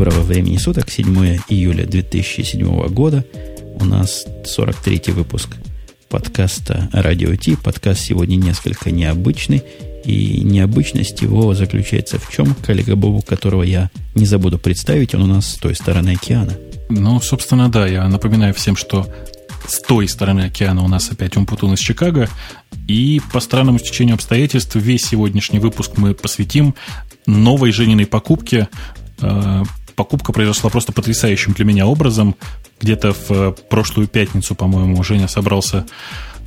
Доброго времени суток, 7 июля 2007 года. У нас 43 выпуск подкаста «Радио Ти». Подкаст сегодня несколько необычный. И необычность его заключается в чем? Коллега Бобу, которого я не забуду представить, он у нас с той стороны океана. Ну, собственно, да, я напоминаю всем, что с той стороны океана у нас опять Умпутун из Чикаго. И по странному стечению обстоятельств весь сегодняшний выпуск мы посвятим новой Жениной покупке. Покупка произошла просто потрясающим для меня образом. Где-то в э, прошлую пятницу, по-моему, Женя собрался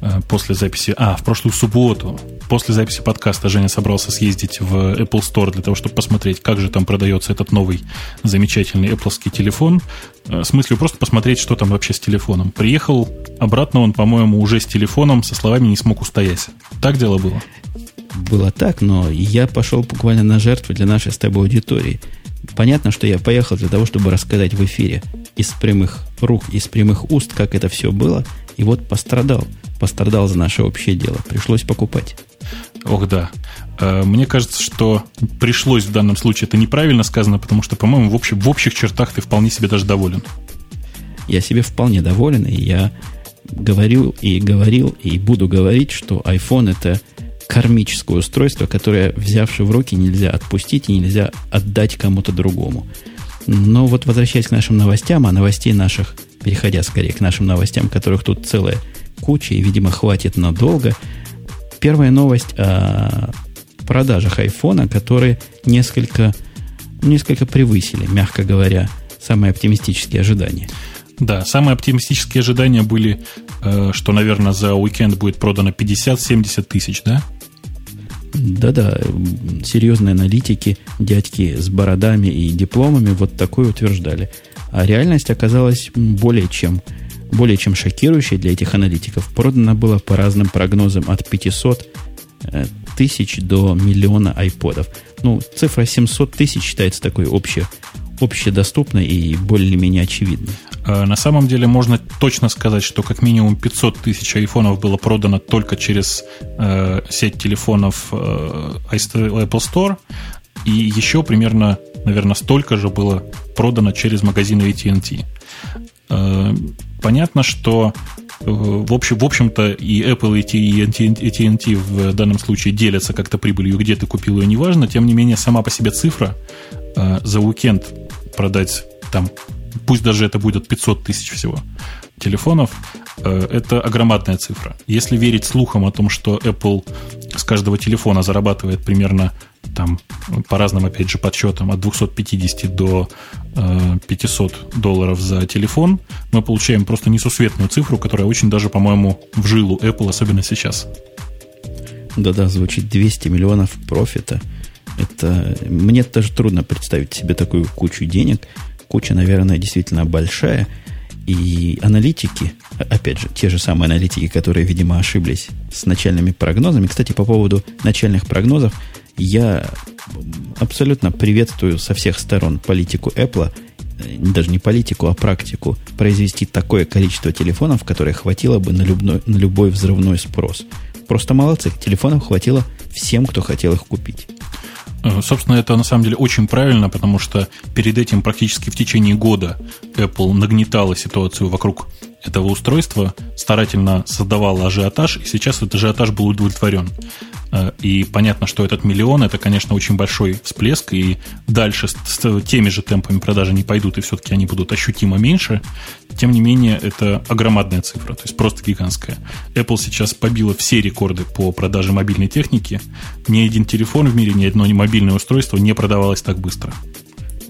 Э, после записи... А, в прошлую субботу, после записи подкаста Женя собрался съездить в Apple Store для того, чтобы посмотреть, как же там продается этот новый замечательный Apple телефон. Э, с мыслью просто посмотреть, что там вообще с телефоном. Приехал обратно он, по-моему, уже с телефоном, со словами «не смог устоять». Так дело было? Было так, но я пошел буквально на жертву для нашей с тобой аудитории. Понятно, что я поехал для того, чтобы рассказать в эфире из прямых рук, из прямых уст, как это все было, и вот пострадал – пострадал за наше общее дело. Пришлось покупать. Ох, да. Э, мне кажется, что пришлось в данном случае это неправильно сказано, потому что, по-моему, в, общем, в общих чертах ты вполне себе даже доволен. Я себе вполне доволен, и я говорил и говорил, и буду говорить, что iPhone это кармическое устройство, которое, взявши в руки, нельзя отпустить и нельзя отдать кому-то другому. Но вот возвращаясь к нашим новостям, а новостей наших, переходя скорее к нашим новостям, которых тут целая куча, и, видимо, хватит надолго. Первая новость о продажах айфона, которые несколько, несколько превысили, мягко говоря, самые оптимистические ожидания. Да, самые оптимистические ожидания были, э, что, наверное, за уикенд будет продано 50-70 тысяч, да? Да-да, серьезные аналитики, дядьки с бородами и дипломами вот такое утверждали. А реальность оказалась более чем более чем шокирующей для этих аналитиков. Продано было по разным прогнозам от 500 э, тысяч до миллиона айподов. Ну, цифра 700 тысяч считается такой обще, общедоступной и более-менее очевидной. А, на самом деле можно точно сказать, что как минимум 500 тысяч айфонов было продано только через э, сеть телефонов э, Apple Store, и еще примерно, наверное, столько же было продано через магазины AT&T. Э, понятно, что э, в, общем, в общем-то и Apple, и AT&T в данном случае делятся как-то прибылью, где ты купил ее, неважно. Тем не менее, сама по себе цифра э, за уикенд продать там, пусть даже это будет 500 тысяч всего телефонов, это огромадная цифра. Если верить слухам о том, что Apple с каждого телефона зарабатывает примерно там по разным, опять же, подсчетам от 250 до э, 500 долларов за телефон, мы получаем просто несусветную цифру, которая очень даже, по-моему, в жилу Apple, особенно сейчас. Да-да, звучит 200 миллионов профита. Это мне даже трудно представить себе такую кучу денег. Куча, наверное, действительно большая. И аналитики, опять же, те же самые аналитики, которые, видимо, ошиблись с начальными прогнозами. Кстати, по поводу начальных прогнозов, я абсолютно приветствую со всех сторон политику Apple, э, даже не политику, а практику, произвести такое количество телефонов, которое хватило бы на любой, на любой взрывной спрос. Просто молодцы, телефонов хватило всем, кто хотел их купить. Собственно, это на самом деле очень правильно, потому что перед этим практически в течение года Apple нагнетала ситуацию вокруг этого устройства, старательно создавала ажиотаж, и сейчас этот ажиотаж был удовлетворен. Э, и понятно, что этот миллион это, конечно, очень большой всплеск, и дальше с, теми же темпами продажи не пойдут, и все-таки они будут ощутимо меньше. Тем не менее, это огромадная цифра, то есть просто гигантская. Apple сейчас побила все рекорды по продаже мобильной техники. Ни один телефон в мире, ни одно мобильное устройство не продавалось так быстро.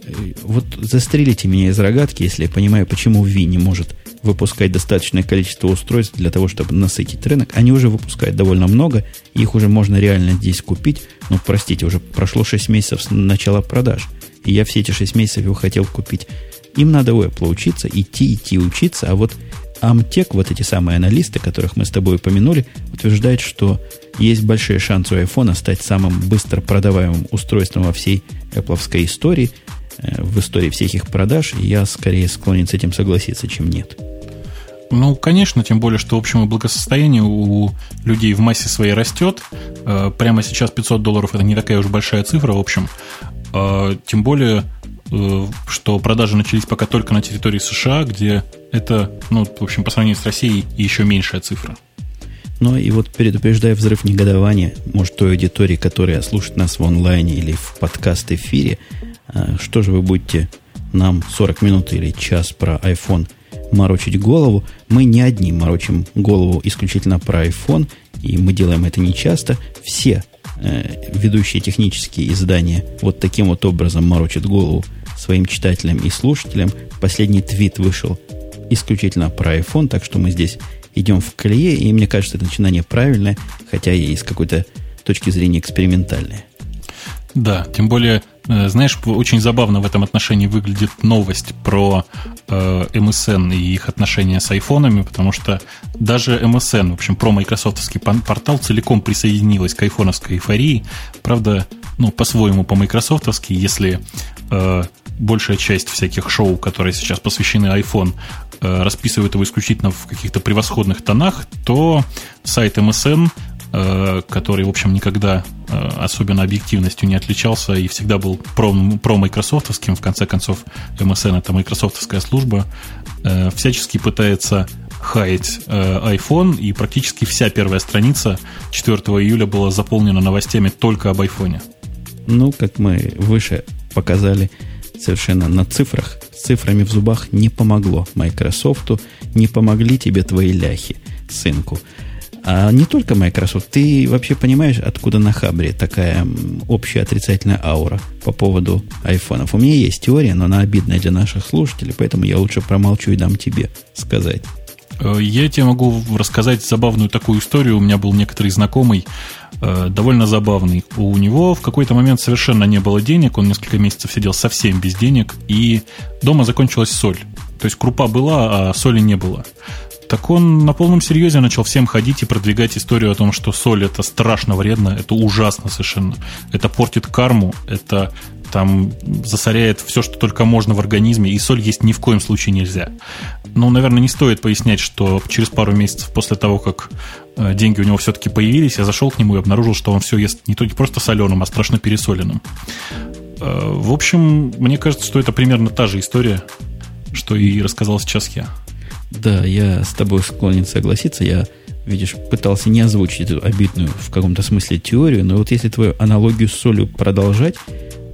Э, вот застрелите меня из рогатки, если я понимаю, почему Ви не может выпускать достаточное количество устройств для того, чтобы насытить рынок. Они уже выпускают довольно много, их уже можно реально здесь купить. Но, простите, уже прошло 6 месяцев с начала продаж, и я все эти 6 месяцев его хотел купить. Им надо у Apple учиться, идти, идти учиться, а вот Амтек, вот эти самые аналисты, которых мы с тобой упомянули, утверждают, что есть большие шансы у iPhone стать самым быстро продаваемым устройством во всей Apple истории, э, в истории всех их продаж, и я скорее склонен с этим согласиться, чем нет. Ну, конечно, тем более, что общее благосостояние у людей в массе своей растет. Э, прямо сейчас 500 долларов – это не такая уж большая цифра, в общем. Э, тем более, э, что продажи начались пока только на территории США, где это, ну, в общем, по сравнению с Россией, еще меньшая цифра. Ну и вот предупреждая взрыв негодования, может, той аудитории, которая слушает нас в онлайне или в подкаст-эфире, что же вы будете нам 40 минут или час про iPhone морочить голову? Мы не одни морочим голову исключительно про iPhone, и мы делаем это нечасто. Все э, ведущие технические издания вот таким вот образом морочат голову своим читателям и слушателям. Последний твит вышел исключительно про iPhone, так что мы здесь идем в колее, и мне кажется, это начинание правильное, хотя и с какой-то точки зрения экспериментальное. Да, тем более, знаешь, очень забавно в этом отношении выглядит новость про э, MSN и их отношения с айфонами, потому что даже MSN, в общем, про майкрософтовский портал целиком присоединилась к айфоновской эйфории. Правда, ну, по-своему по-майкрософтовски, если э, большая часть всяких шоу, которые сейчас посвящены iPhone, э, расписывают его исключительно в каких-то превосходных тонах, то сайт MSN Э, который, в общем, никогда э, особенно объективностью не отличался и всегда был про, про. В конце концов, MSN это майкрософтовская служба. Э, всячески пытается хаять iPhone, и практически вся первая страница 4 июля была заполнена новостями только об iPhone. Ну, как мы выше показали, совершенно на цифрах, с цифрами в зубах не помогло Microsoft, не помогли тебе твои ляхи, сынку. А не только Microsoft. Ты вообще понимаешь, откуда на Хабре такая общая отрицательная аура по поводу айфонов? У меня есть теория, но она обидная для наших слушателей, поэтому я лучше промолчу и дам тебе сказать. Э, я тебе могу рассказать забавную такую историю. У меня был некоторый знакомый, э, довольно забавный. У него в какой-то момент совершенно не было денег, он несколько месяцев сидел совсем без денег, и дома закончилась соль. То есть крупа была, а соли не было так он на полном серьезе начал всем ходить и продвигать историю о том, что соль это страшно вредно, это ужасно совершенно. Это портит карму, это там засоряет все, что только можно в организме, и соль есть ни в коем случае нельзя. Ну, наверное, не стоит пояснять, что через пару месяцев после того, как э, деньги у него все-таки появились, я зашел к нему и обнаружил, что он все ест не, то, не просто соленым, а страшно пересоленным. Э, в общем, мне кажется, что это примерно та же история, что и рассказал сейчас я. Да, я с тобой склонен согласиться. Я, видишь, пытался не озвучить эту обидную в каком-то смысле теорию, но вот если твою аналогию с солью продолжать,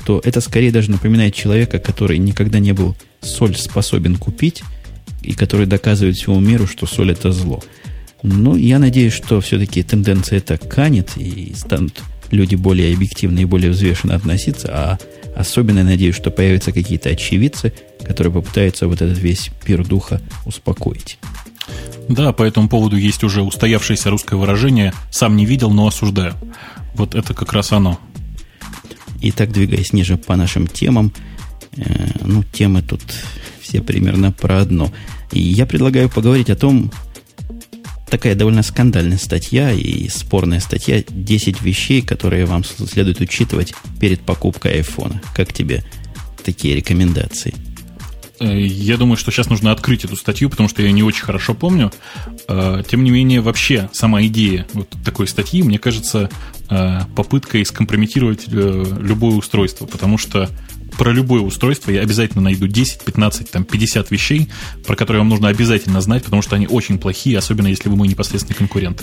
то это скорее даже напоминает человека, который никогда не был соль способен купить, и который доказывает всему миру, что соль это зло. Ну, я надеюсь, что все-таки тенденция эта канет, и станут люди более объективно и более взвешенно относиться, а особенно надеюсь, что появятся какие-то очевидцы, которые попытаются вот этот весь пир духа успокоить. Да, по этому поводу есть уже устоявшееся русское выражение «сам не видел, но осуждаю». Вот это как раз оно. Итак, двигаясь ниже по нашим темам, э, ну, темы тут все примерно про одно. И я предлагаю поговорить о том, такая довольно скандальная статья и спорная статья 10 вещей, которые вам следует учитывать перед покупкой айфона. Как тебе такие рекомендации? Э, я думаю, что сейчас нужно открыть эту статью, потому что я не очень хорошо помню. Э, тем не менее, вообще сама идея вот такой статьи, мне кажется, э, попыткой скомпрометировать любое устройство, потому что про любое устройство я обязательно найду 10, 15, там, 50 вещей, про которые вам нужно обязательно знать, потому что они очень плохие, особенно если вы мой непосредственный конкурент.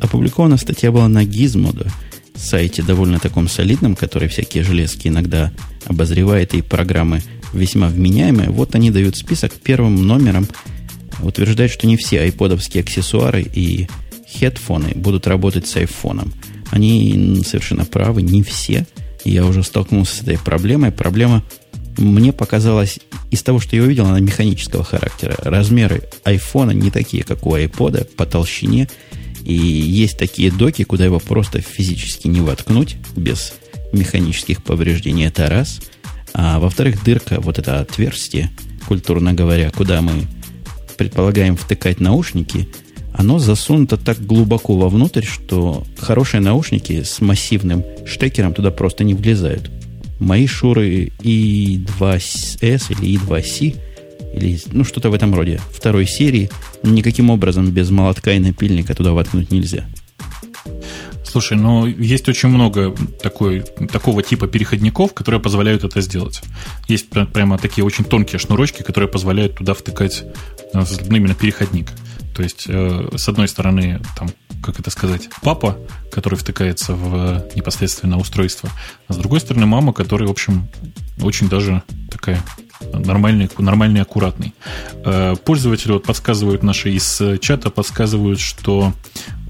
Опубликована статья была на Gizmodo, сайте довольно таком солидном, который всякие железки иногда обозревает и программы весьма вменяемые. Вот они дают список первым номером. Утверждают, что не все айподовские аксессуары и хедфоны будут работать с айфоном. Они совершенно правы, не все – я уже столкнулся с этой проблемой. Проблема мне показалась из того, что я увидел, она механического характера. Размеры айфона не такие, как у айпода, по толщине. И есть такие доки, куда его просто физически не воткнуть без механических повреждений. Это раз. А во-вторых, дырка, вот это отверстие, культурно говоря, куда мы предполагаем втыкать наушники – оно засунуто так глубоко вовнутрь, что хорошие наушники с массивным штекером туда просто не влезают. Мои шуры i2S или i2C, или ну что-то в этом роде, второй серии, никаким образом без молотка и напильника туда воткнуть нельзя. Слушай, ну есть очень много такой, такого типа переходников, которые позволяют это сделать. Есть прямо такие очень тонкие шнурочки, которые позволяют туда втыкать э, именно переходник. То есть, э, с одной стороны, там, как это сказать, папа, который втыкается в непосредственно устройство, а с другой стороны, мама, которая, в общем, очень даже такая нормальный, нормальный, аккуратный. Э, пользователи вот подсказывают наши из чата, подсказывают, что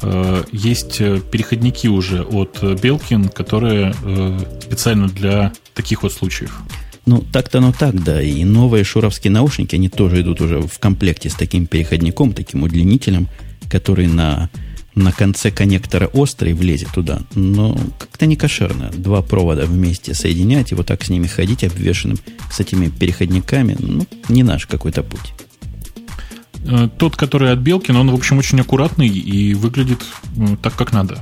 э, есть переходники уже от Belkin, которые э, специально для таких вот случаев. Ну, так-то оно так, да. И новые шуровские наушники, они тоже идут уже в комплекте с таким переходником, таким удлинителем, который на на конце коннектора острый влезет туда. Но как-то не кошерно. Два провода вместе соединять и вот так с ними ходить обвешенным с этими переходниками. Ну, не наш какой-то путь. Э, тот, который от Белкин, он, в общем, очень аккуратный и выглядит ну, так, как надо.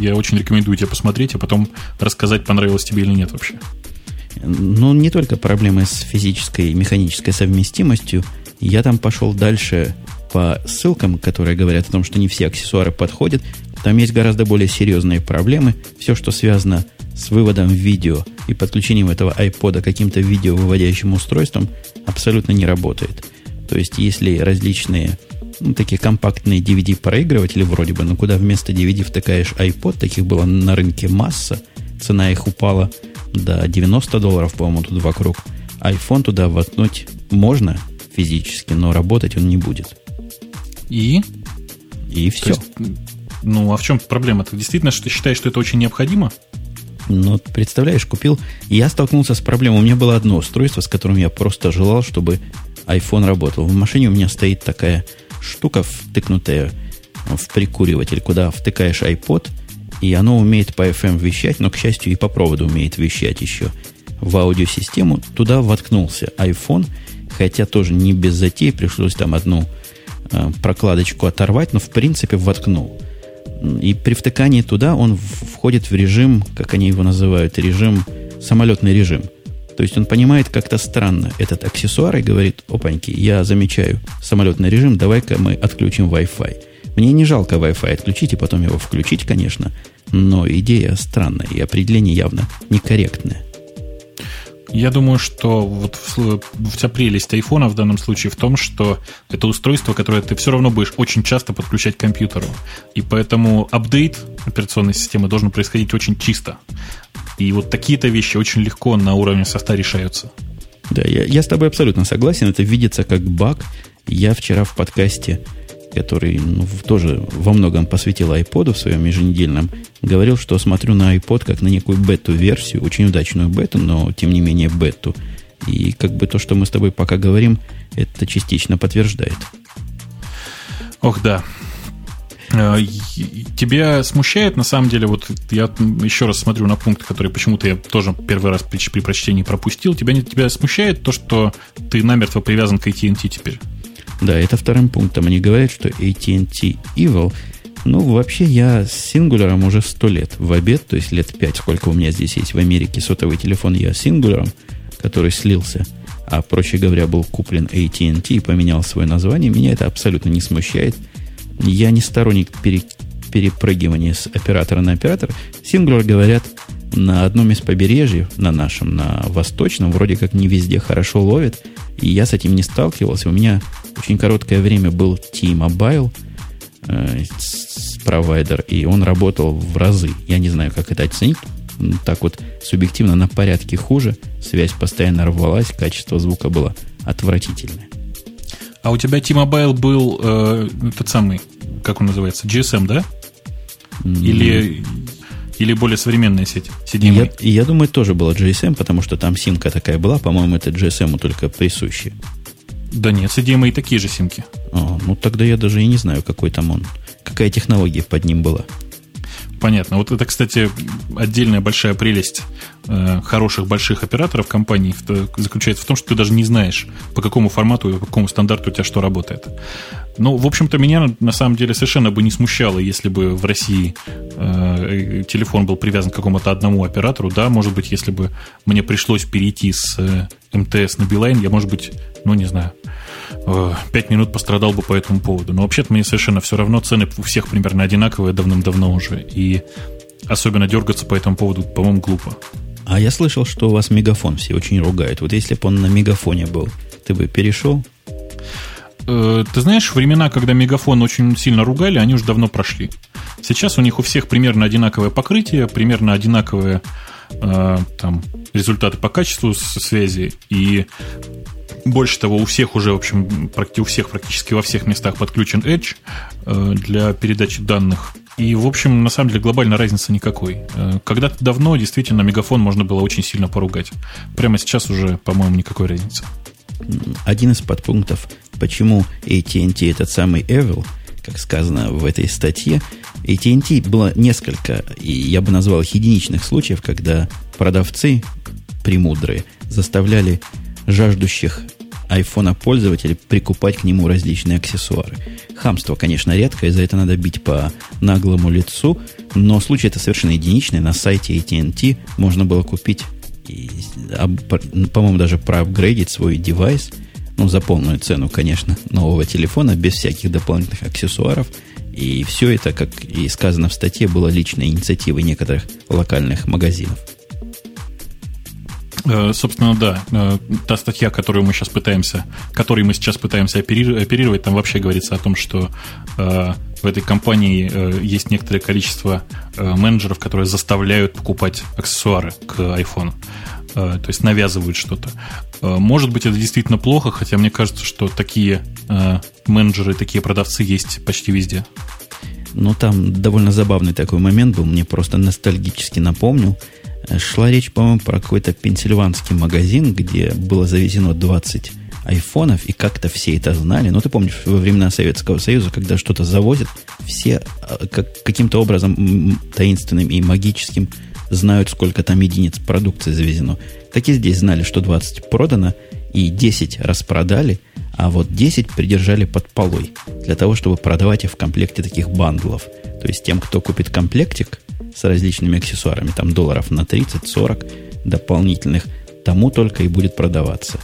Я очень рекомендую тебе посмотреть, а потом рассказать, понравилось тебе или нет вообще. Ну, не только проблемы с физической и механической совместимостью. Я там пошел дальше по ссылкам, которые говорят о том, что не все аксессуары подходят, там есть гораздо более серьезные проблемы. Все, что связано с выводом видео и подключением этого iPod каким-то видеовыводящим устройством, абсолютно не работает. То есть, если различные ну, такие компактные DVD-проигрыватели вроде бы, но куда вместо DVD втыкаешь iPod, таких было на рынке масса, цена их упала до 90 долларов, по-моему, тут вокруг. iPhone туда воткнуть можно физически, но работать он не будет. И? И все. Есть, ну, а в чем проблема? Ты действительно что считаешь, что это очень необходимо? Ну, представляешь, купил. Я столкнулся с проблемой. У меня было одно устройство, с которым я просто желал, чтобы iPhone работал. В машине у меня стоит такая штука, втыкнутая в прикуриватель, куда втыкаешь iPod, и оно умеет по FM вещать, но, к счастью, и по проводу умеет вещать еще в аудиосистему. Туда воткнулся iPhone, хотя тоже не без затей, пришлось там одну Э, прокладочку оторвать, но в принципе воткнул. И при втыкании туда он входит в режим, как они его называют, режим, самолетный режим. То есть он понимает как-то странно этот аксессуар и говорит, опаньки, я замечаю самолетный режим, давай-ка мы отключим Wi-Fi. Мне не жалко Wi-Fi отключить и потом его включить, конечно, но идея странная и определение явно некорректное. Я думаю, что вот вся прелесть айфона в данном случае в том, что это устройство, которое ты все равно будешь очень часто подключать к компьютеру. И поэтому апдейт операционной системы должен происходить очень чисто. И вот такие-то вещи очень легко на уровне софта решаются. Да, я, я с тобой абсолютно согласен. Это видится как баг. Я вчера в подкасте который ну, тоже во многом посвятил iPod в своем еженедельном, говорил, что смотрю на iPod как на некую бету-версию, очень удачную бету, но тем не менее бету. И как бы то, что мы с тобой пока говорим, это частично подтверждает. Ох, да. Э, тебя смущает, на самом деле, вот я еще раз смотрю на пункт, который почему-то я тоже первый раз при, при прочтении пропустил. Тебя, тебя смущает то, что ты намертво привязан к AT&T теперь? Да, это вторым пунктом. Они говорят, что AT&T Evil, ну, вообще я с сингуляром уже сто лет в обед, то есть лет пять, сколько у меня здесь есть в Америке сотовый телефон, я с сингуляром, который слился, а, проще говоря, был куплен AT&T и поменял свое название, меня это абсолютно не смущает. Я не сторонник пере, перепрыгивания с оператора на оператор. Сингуляр, говорят, на одном из побережьев, на нашем, на восточном, вроде как не везде хорошо ловит, и я с этим не сталкивался. У меня очень короткое время был T-Mobile, э, провайдер, и он работал в разы. Я не знаю, как это оценить. Так вот, субъективно на порядке хуже. Связь постоянно рвалась, качество звука было отвратительное. А у тебя T-Mobile был э, тот самый, как он называется, GSM, да? Или, или более современная сеть? CDMA? Я, я думаю, тоже была GSM, потому что там симка такая была. По-моему, это GSM только присущий. Да нет, CDMA такие же симки. А, ну тогда я даже и не знаю, какой там он. Какая технология под ним была. Понятно. Вот это, кстати, отдельная большая прелесть э, хороших больших операторов компаний заключается в том, что ты даже не знаешь, по какому формату и по какому стандарту у тебя что работает. Ну, в общем-то, меня на самом деле совершенно бы не смущало, если бы в России э, телефон был привязан к какому-то одному оператору. Да, может быть, если бы мне пришлось перейти с э, МТС на Билайн, я, может быть, ну, не знаю, э, пять минут пострадал бы по этому поводу. Но вообще-то мне совершенно все равно, цены у всех примерно одинаковые давным-давно уже. И особенно дергаться по этому поводу, по-моему, глупо. А я слышал, что у вас мегафон все очень ругают. Вот если бы он на мегафоне был, ты бы перешел? Э, ты знаешь, времена, когда мегафон очень сильно ругали, они уже давно прошли. Сейчас у них у всех примерно одинаковое покрытие, примерно одинаковые э, там, результаты по качеству связи. И больше того, у всех уже, в общем, у всех практически во всех местах подключен Edge э, для передачи данных. И, в общем, на самом деле глобальной разницы никакой. Э, когда-то давно действительно мегафон можно было очень сильно поругать. Прямо сейчас уже, по-моему, никакой разницы. Один из подпунктов, почему AT&T этот самый Evil, как сказано в этой статье, AT&T было несколько, и я бы назвал их единичных случаев, когда продавцы премудрые заставляли жаждущих айфона пользователей прикупать к нему различные аксессуары. Хамство, конечно, редкое, за это надо бить по наглому лицу, но случай это совершенно единичный. На сайте AT&T можно было купить, по-моему, даже проапгрейдить свой девайс, ну, за полную цену, конечно, нового телефона, без всяких дополнительных аксессуаров. И все это, как и сказано в статье, было личной инициативой некоторых локальных магазинов. Э, собственно, да, э, та статья, которую мы сейчас пытаемся, которой мы сейчас пытаемся оперировать, там вообще говорится о том, что э, в этой компании есть некоторое количество менеджеров, которые заставляют покупать аксессуары к iPhone. То есть навязывают что-то. Может быть, это действительно плохо, хотя мне кажется, что такие менеджеры, такие продавцы есть почти везде. Ну, там довольно забавный такой момент был, мне просто ностальгически напомнил. Шла речь, по-моему, про какой-то пенсильванский магазин, где было завезено 20 айфонов, и как-то все это знали. Ну, ты помнишь, во времена Советского Союза, когда что-то завозят, все а, как, каким-то образом таинственным и магическим знают, сколько там единиц продукции завезено. Так и здесь знали, что 20 продано, и 10 распродали, а вот 10 придержали под полой, для того, чтобы продавать их в комплекте таких бандлов. То есть тем, кто купит комплектик, с различными аксессуарами, там долларов на 30-40 дополнительных, тому только и будет продаваться.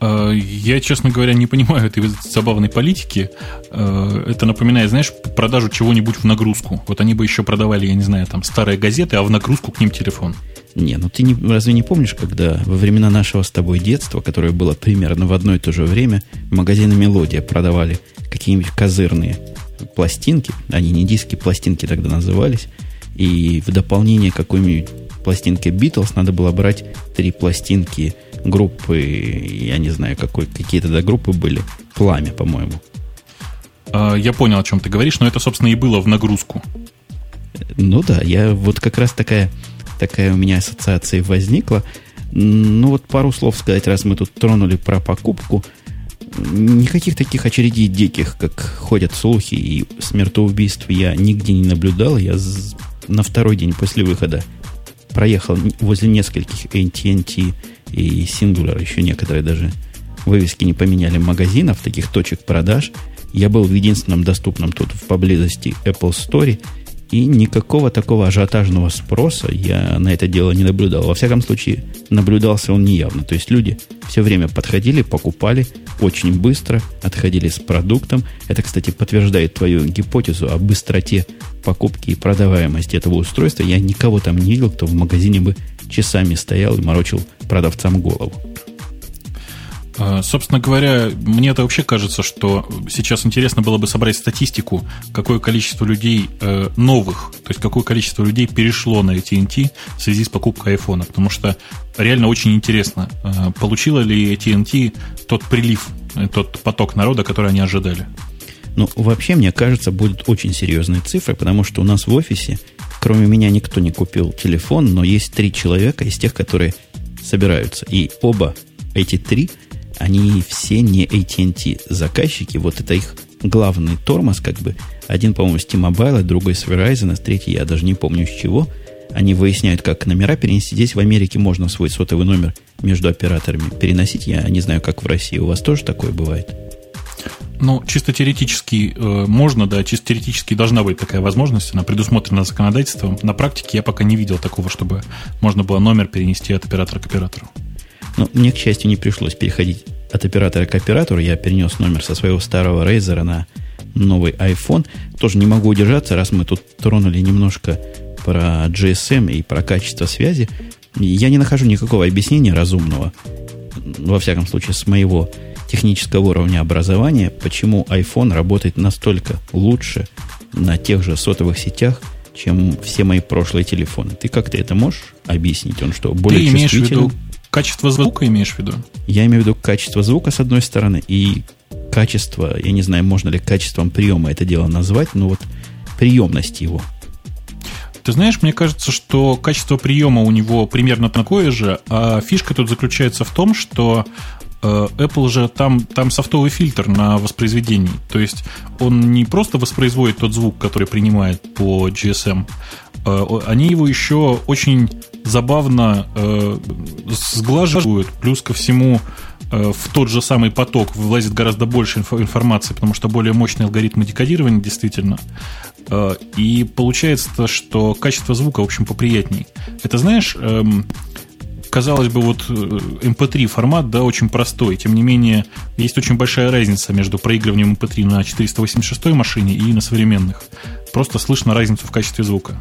А, я, честно говоря, не понимаю этой забавной политики. А, это напоминает, знаешь, продажу чего-нибудь в нагрузку. Вот они бы еще продавали, я не знаю, там старые газеты, а в нагрузку к ним телефон. Не, ну ты не, разве не помнишь, когда во времена нашего с тобой детства, которое было примерно в одно и то же время, магазины «Мелодия» продавали какие-нибудь козырные пластинки, они не диски, пластинки тогда назывались, и в дополнение к какой-нибудь пластинке Beatles надо было брать три пластинки группы, я не знаю, какой, какие тогда группы были, Пламя, по-моему. А, я понял, о чем ты говоришь, но это, собственно, и было в нагрузку. Ну да, я вот как раз такая, такая у меня ассоциация возникла. Ну вот пару слов сказать, раз мы тут тронули про покупку – никаких таких очередей диких, как ходят слухи и смертоубийств, я нигде не наблюдал. Я на второй день после выхода проехал возле нескольких AT&T и Singular, еще некоторые даже вывески не поменяли магазинов, таких точек продаж. Я был в единственном доступном тут в поблизости Apple Store – и никакого такого ажиотажного спроса я на это дело не наблюдал. Во всяком случае, наблюдался он неявно. То есть люди все время подходили, покупали очень быстро, отходили с продуктом. Это, кстати, подтверждает твою гипотезу о быстроте покупки и продаваемости этого устройства. Я никого там не видел, кто в магазине бы часами стоял и морочил продавцам голову. А, собственно говоря, мне это вообще кажется, что сейчас интересно было бы собрать статистику, какое количество людей э, новых, то есть какое количество людей перешло на AT&T в связи с покупкой iPhone, потому что реально очень интересно, э, получила ли AT&T тот прилив, э, тот поток народа, который они ожидали. Ну, вообще, мне кажется, будут очень серьезные цифры, потому что у нас в офисе, кроме меня, никто не купил телефон, но есть три человека из тех, которые собираются. И оба эти три – они все не AT&T заказчики. Вот это их главный тормоз, как бы. Один, по-моему, с T-Mobile, другой с Verizon, а третий я даже не помню с чего. Они выясняют, как номера перенести. Здесь в Америке можно свой сотовый номер между операторами переносить. Я не знаю, как в России. У вас тоже такое бывает? Ну, чисто теоретически э, можно, да, чисто теоретически должна быть такая возможность, она предусмотрена законодательством. На практике я пока не видел такого, чтобы можно было номер перенести от оператора к оператору. Но мне, к счастью, не пришлось переходить от оператора к оператору. Я перенес номер со своего старого Razer на новый iPhone. Тоже не могу удержаться, раз мы тут тронули немножко про GSM и про качество связи. Я не нахожу никакого объяснения разумного, во всяком случае, с моего технического уровня образования, почему iPhone работает настолько лучше на тех же сотовых сетях, чем все мои прошлые телефоны. Ты как то это можешь объяснить? Он что, более Ты имеешь в виду качество звука, имеешь в виду? Я имею в виду качество звука, с одной стороны, и качество, я не знаю, можно ли качеством приема это дело назвать, но вот приемность его. Ты знаешь, мне кажется, что качество приема у него примерно такое же, а фишка тут заключается в том, что Э, Apple же там, там софтовый фильтр на воспроизведении. То есть он не просто воспроизводит тот звук, который принимает по GSM, э, они его еще очень забавно э, сглаживают, плюс ко всему в тот же самый поток влазит гораздо больше информации, потому что более мощные алгоритмы декодирования действительно. И получается, что качество звука, в общем, поприятней. Это знаешь, эм, казалось бы, вот MP3 э, формат, да, очень простой. Тем не менее, есть очень большая разница между проигрыванием MP3 на 486 машине и на современных. Просто слышно разницу в качестве звука.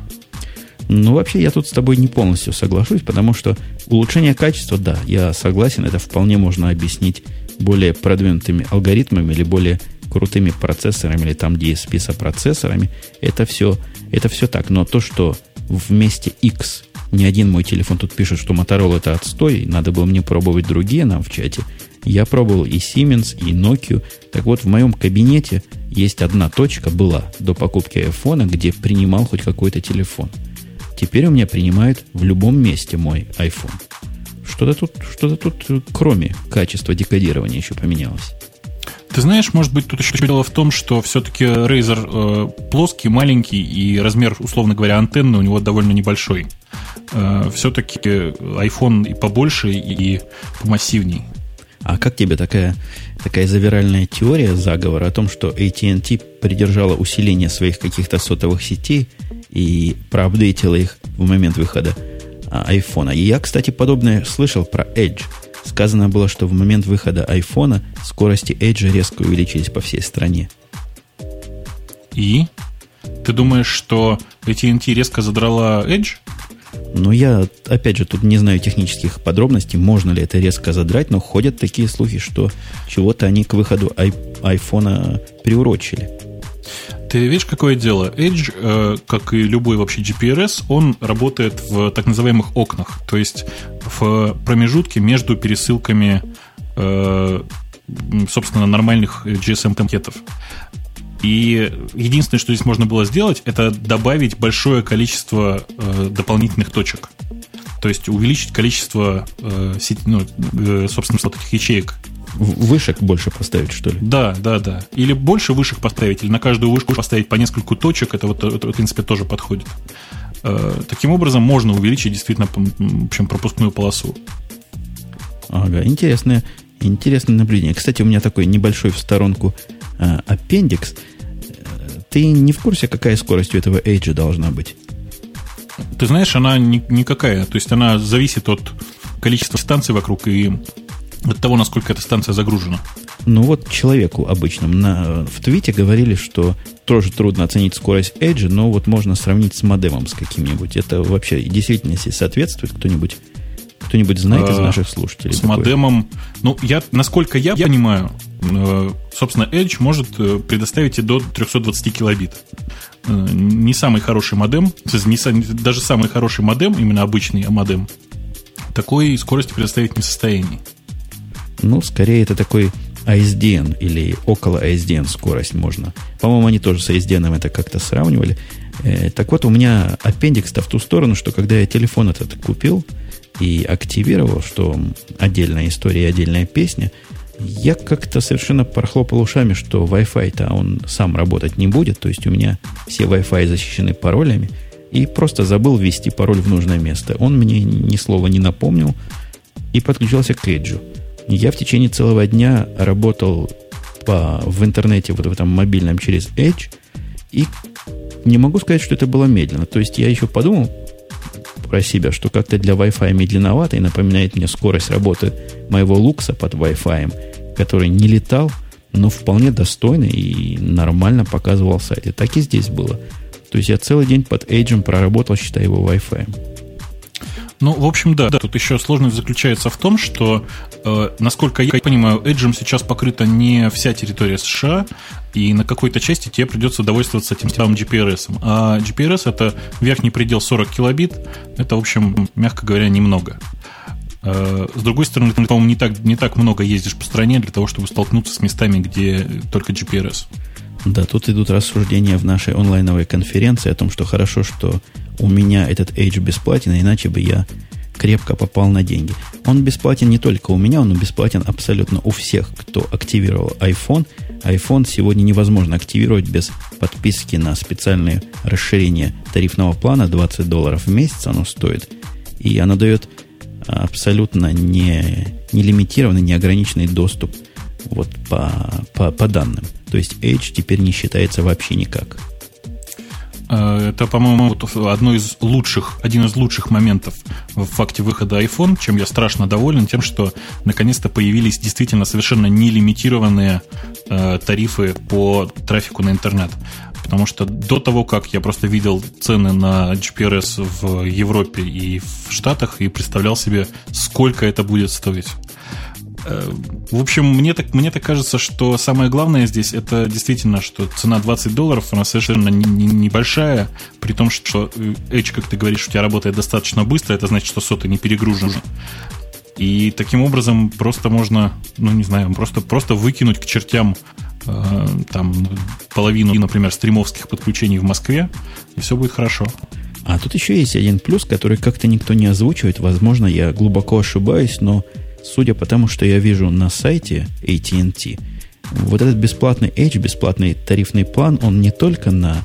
Ну, вообще, я тут с тобой не полностью соглашусь, потому что улучшение качества, да, я согласен, это вполне можно объяснить более продвинутыми алгоритмами или более крутыми процессорами или там DSP со процессорами. Это все, это все так. Но то, что вместе X ни один мой телефон тут пишет, что Motorola это отстой, надо было мне пробовать другие нам в чате. Я пробовал и Siemens, и Nokia. Так вот, в моем кабинете есть одна точка, была до покупки iPhone, где принимал хоть какой-то телефон. Теперь у меня принимают в любом месте мой iPhone. Что-то тут, что-то тут, кроме качества декодирования, еще поменялось. Ты знаешь, может быть, тут еще дело в том, что все-таки Razer э, плоский, маленький, и размер, условно говоря, антенны у него довольно небольшой. Э, все-таки iPhone и побольше, и помассивней. А как тебе такая, такая завиральная теория заговора о том, что AT&T придержала усиление своих каких-то сотовых сетей и проапдейтила их в момент выхода iPhone? И я, кстати, подобное слышал про Edge – Сказано было, что в момент выхода айфона скорости Edge резко увеличились по всей стране. И? Ты думаешь, что AT&T резко задрала Edge? Ну, я, опять же, тут не знаю технических подробностей, можно ли это резко задрать, но ходят такие слухи, что чего-то они к выходу ай- айфона приурочили. Ты видишь, какое дело? Edge, э, как и любой вообще GPRS, он работает в так называемых окнах, то есть в промежутке между пересылками, э, собственно, нормальных GSM-пакетов. И единственное, что здесь можно было сделать, это добавить большое количество э, дополнительных точек. То есть увеличить количество, э, сети, ну, э, собственно, этих ячеек Вышек больше поставить, что ли? Да, да, да. Или больше вышек поставить, или на каждую вышку поставить по нескольку точек. Это вот, это, в принципе, тоже подходит. Э, таким образом, можно увеличить действительно в общем, пропускную полосу. Ага, интересное, интересное наблюдение. Кстати, у меня такой небольшой в сторонку э, аппендикс. Ты не в курсе, какая скорость у этого Edge должна быть? Ты знаешь, она ни, никакая. То есть она зависит от количества станций вокруг и от того, насколько эта станция загружена. Ну вот человеку обычному на, в твите говорили, что тоже трудно оценить скорость Edge, но вот можно сравнить с модемом с каким-нибудь. Это вообще действительности соответствует кто-нибудь? Кто-нибудь знает из а, наших слушателей? С такое? модемом, ну, я, насколько я понимаю, э, собственно, Edge может э, предоставить и до 320 килобит. Э, не самый хороший модем, не, даже самый хороший модем, именно обычный модем, такой скорости предоставить не в состоянии. Ну, скорее это такой ASDN или около ASDN скорость можно. По-моему, они тоже с ASDN это как-то сравнивали. Э, так вот, у меня аппендикс-то в ту сторону, что когда я телефон этот купил и активировал, что отдельная история и отдельная песня, я как-то совершенно прохлопал ушами, что Wi-Fi-то он сам работать не будет. То есть у меня все Wi-Fi защищены паролями. И просто забыл ввести пароль в нужное место. Он мне ни слова не напомнил и подключился к Edge. Я в течение целого дня работал по, в интернете, вот в этом мобильном через Edge, и не могу сказать, что это было медленно. То есть я еще подумал про себя, что как-то для Wi-Fi медленновато и напоминает мне скорость работы моего лукса под Wi-Fi, который не летал, но вполне достойно и нормально показывал сайт. И так и здесь было. То есть я целый день под Edge проработал, считая его Wi-Fi. Ну, в общем, да, да. Тут еще сложность заключается в том, что, насколько я понимаю, Edge сейчас покрыта не вся территория США, и на какой-то части тебе придется довольствоваться тем самым GPRS. А GPRS это верхний предел 40 килобит. Это, в общем, мягко говоря, немного. Э, с другой стороны, ты, по-моему, не так, не так много ездишь по стране для того, чтобы столкнуться с местами, где только GPRS. Да, тут идут рассуждения в нашей онлайновой конференции о том, что хорошо, что у меня этот Edge бесплатен, иначе бы я крепко попал на деньги. Он бесплатен не только у меня, он бесплатен абсолютно у всех, кто активировал iPhone. iPhone сегодня невозможно активировать без подписки на специальное расширение тарифного плана 20 долларов в месяц оно стоит. И оно дает абсолютно не, не лимитированный, неограниченный доступ вот по, по, по данным. То есть Edge теперь не считается вообще никак. Э, это, по-моему, одно из лучших, один из лучших моментов в факте выхода iPhone, чем я страшно доволен, тем, что наконец-то появились действительно совершенно нелимитированные э, тарифы по трафику на интернет. Потому что до того, как я просто видел цены на GPRS в Европе и в Штатах и представлял себе, сколько это будет стоить. Э, в общем, мне так, мне так кажется, что самое главное здесь это действительно, что цена 20 долларов, она совершенно небольшая, при том, что э, Edge, как ты говоришь, у тебя работает достаточно быстро, это значит, что соты не перегружены. И таким образом просто можно, ну не знаю, просто, просто выкинуть к чертям э, там половину, например, стримовских подключений в Москве, и все будет хорошо. А тут еще есть один плюс, который как-то никто не озвучивает. Возможно, я глубоко ошибаюсь, но судя по тому, что я вижу на сайте AT&T, вот этот бесплатный Edge, бесплатный тарифный план, он не только на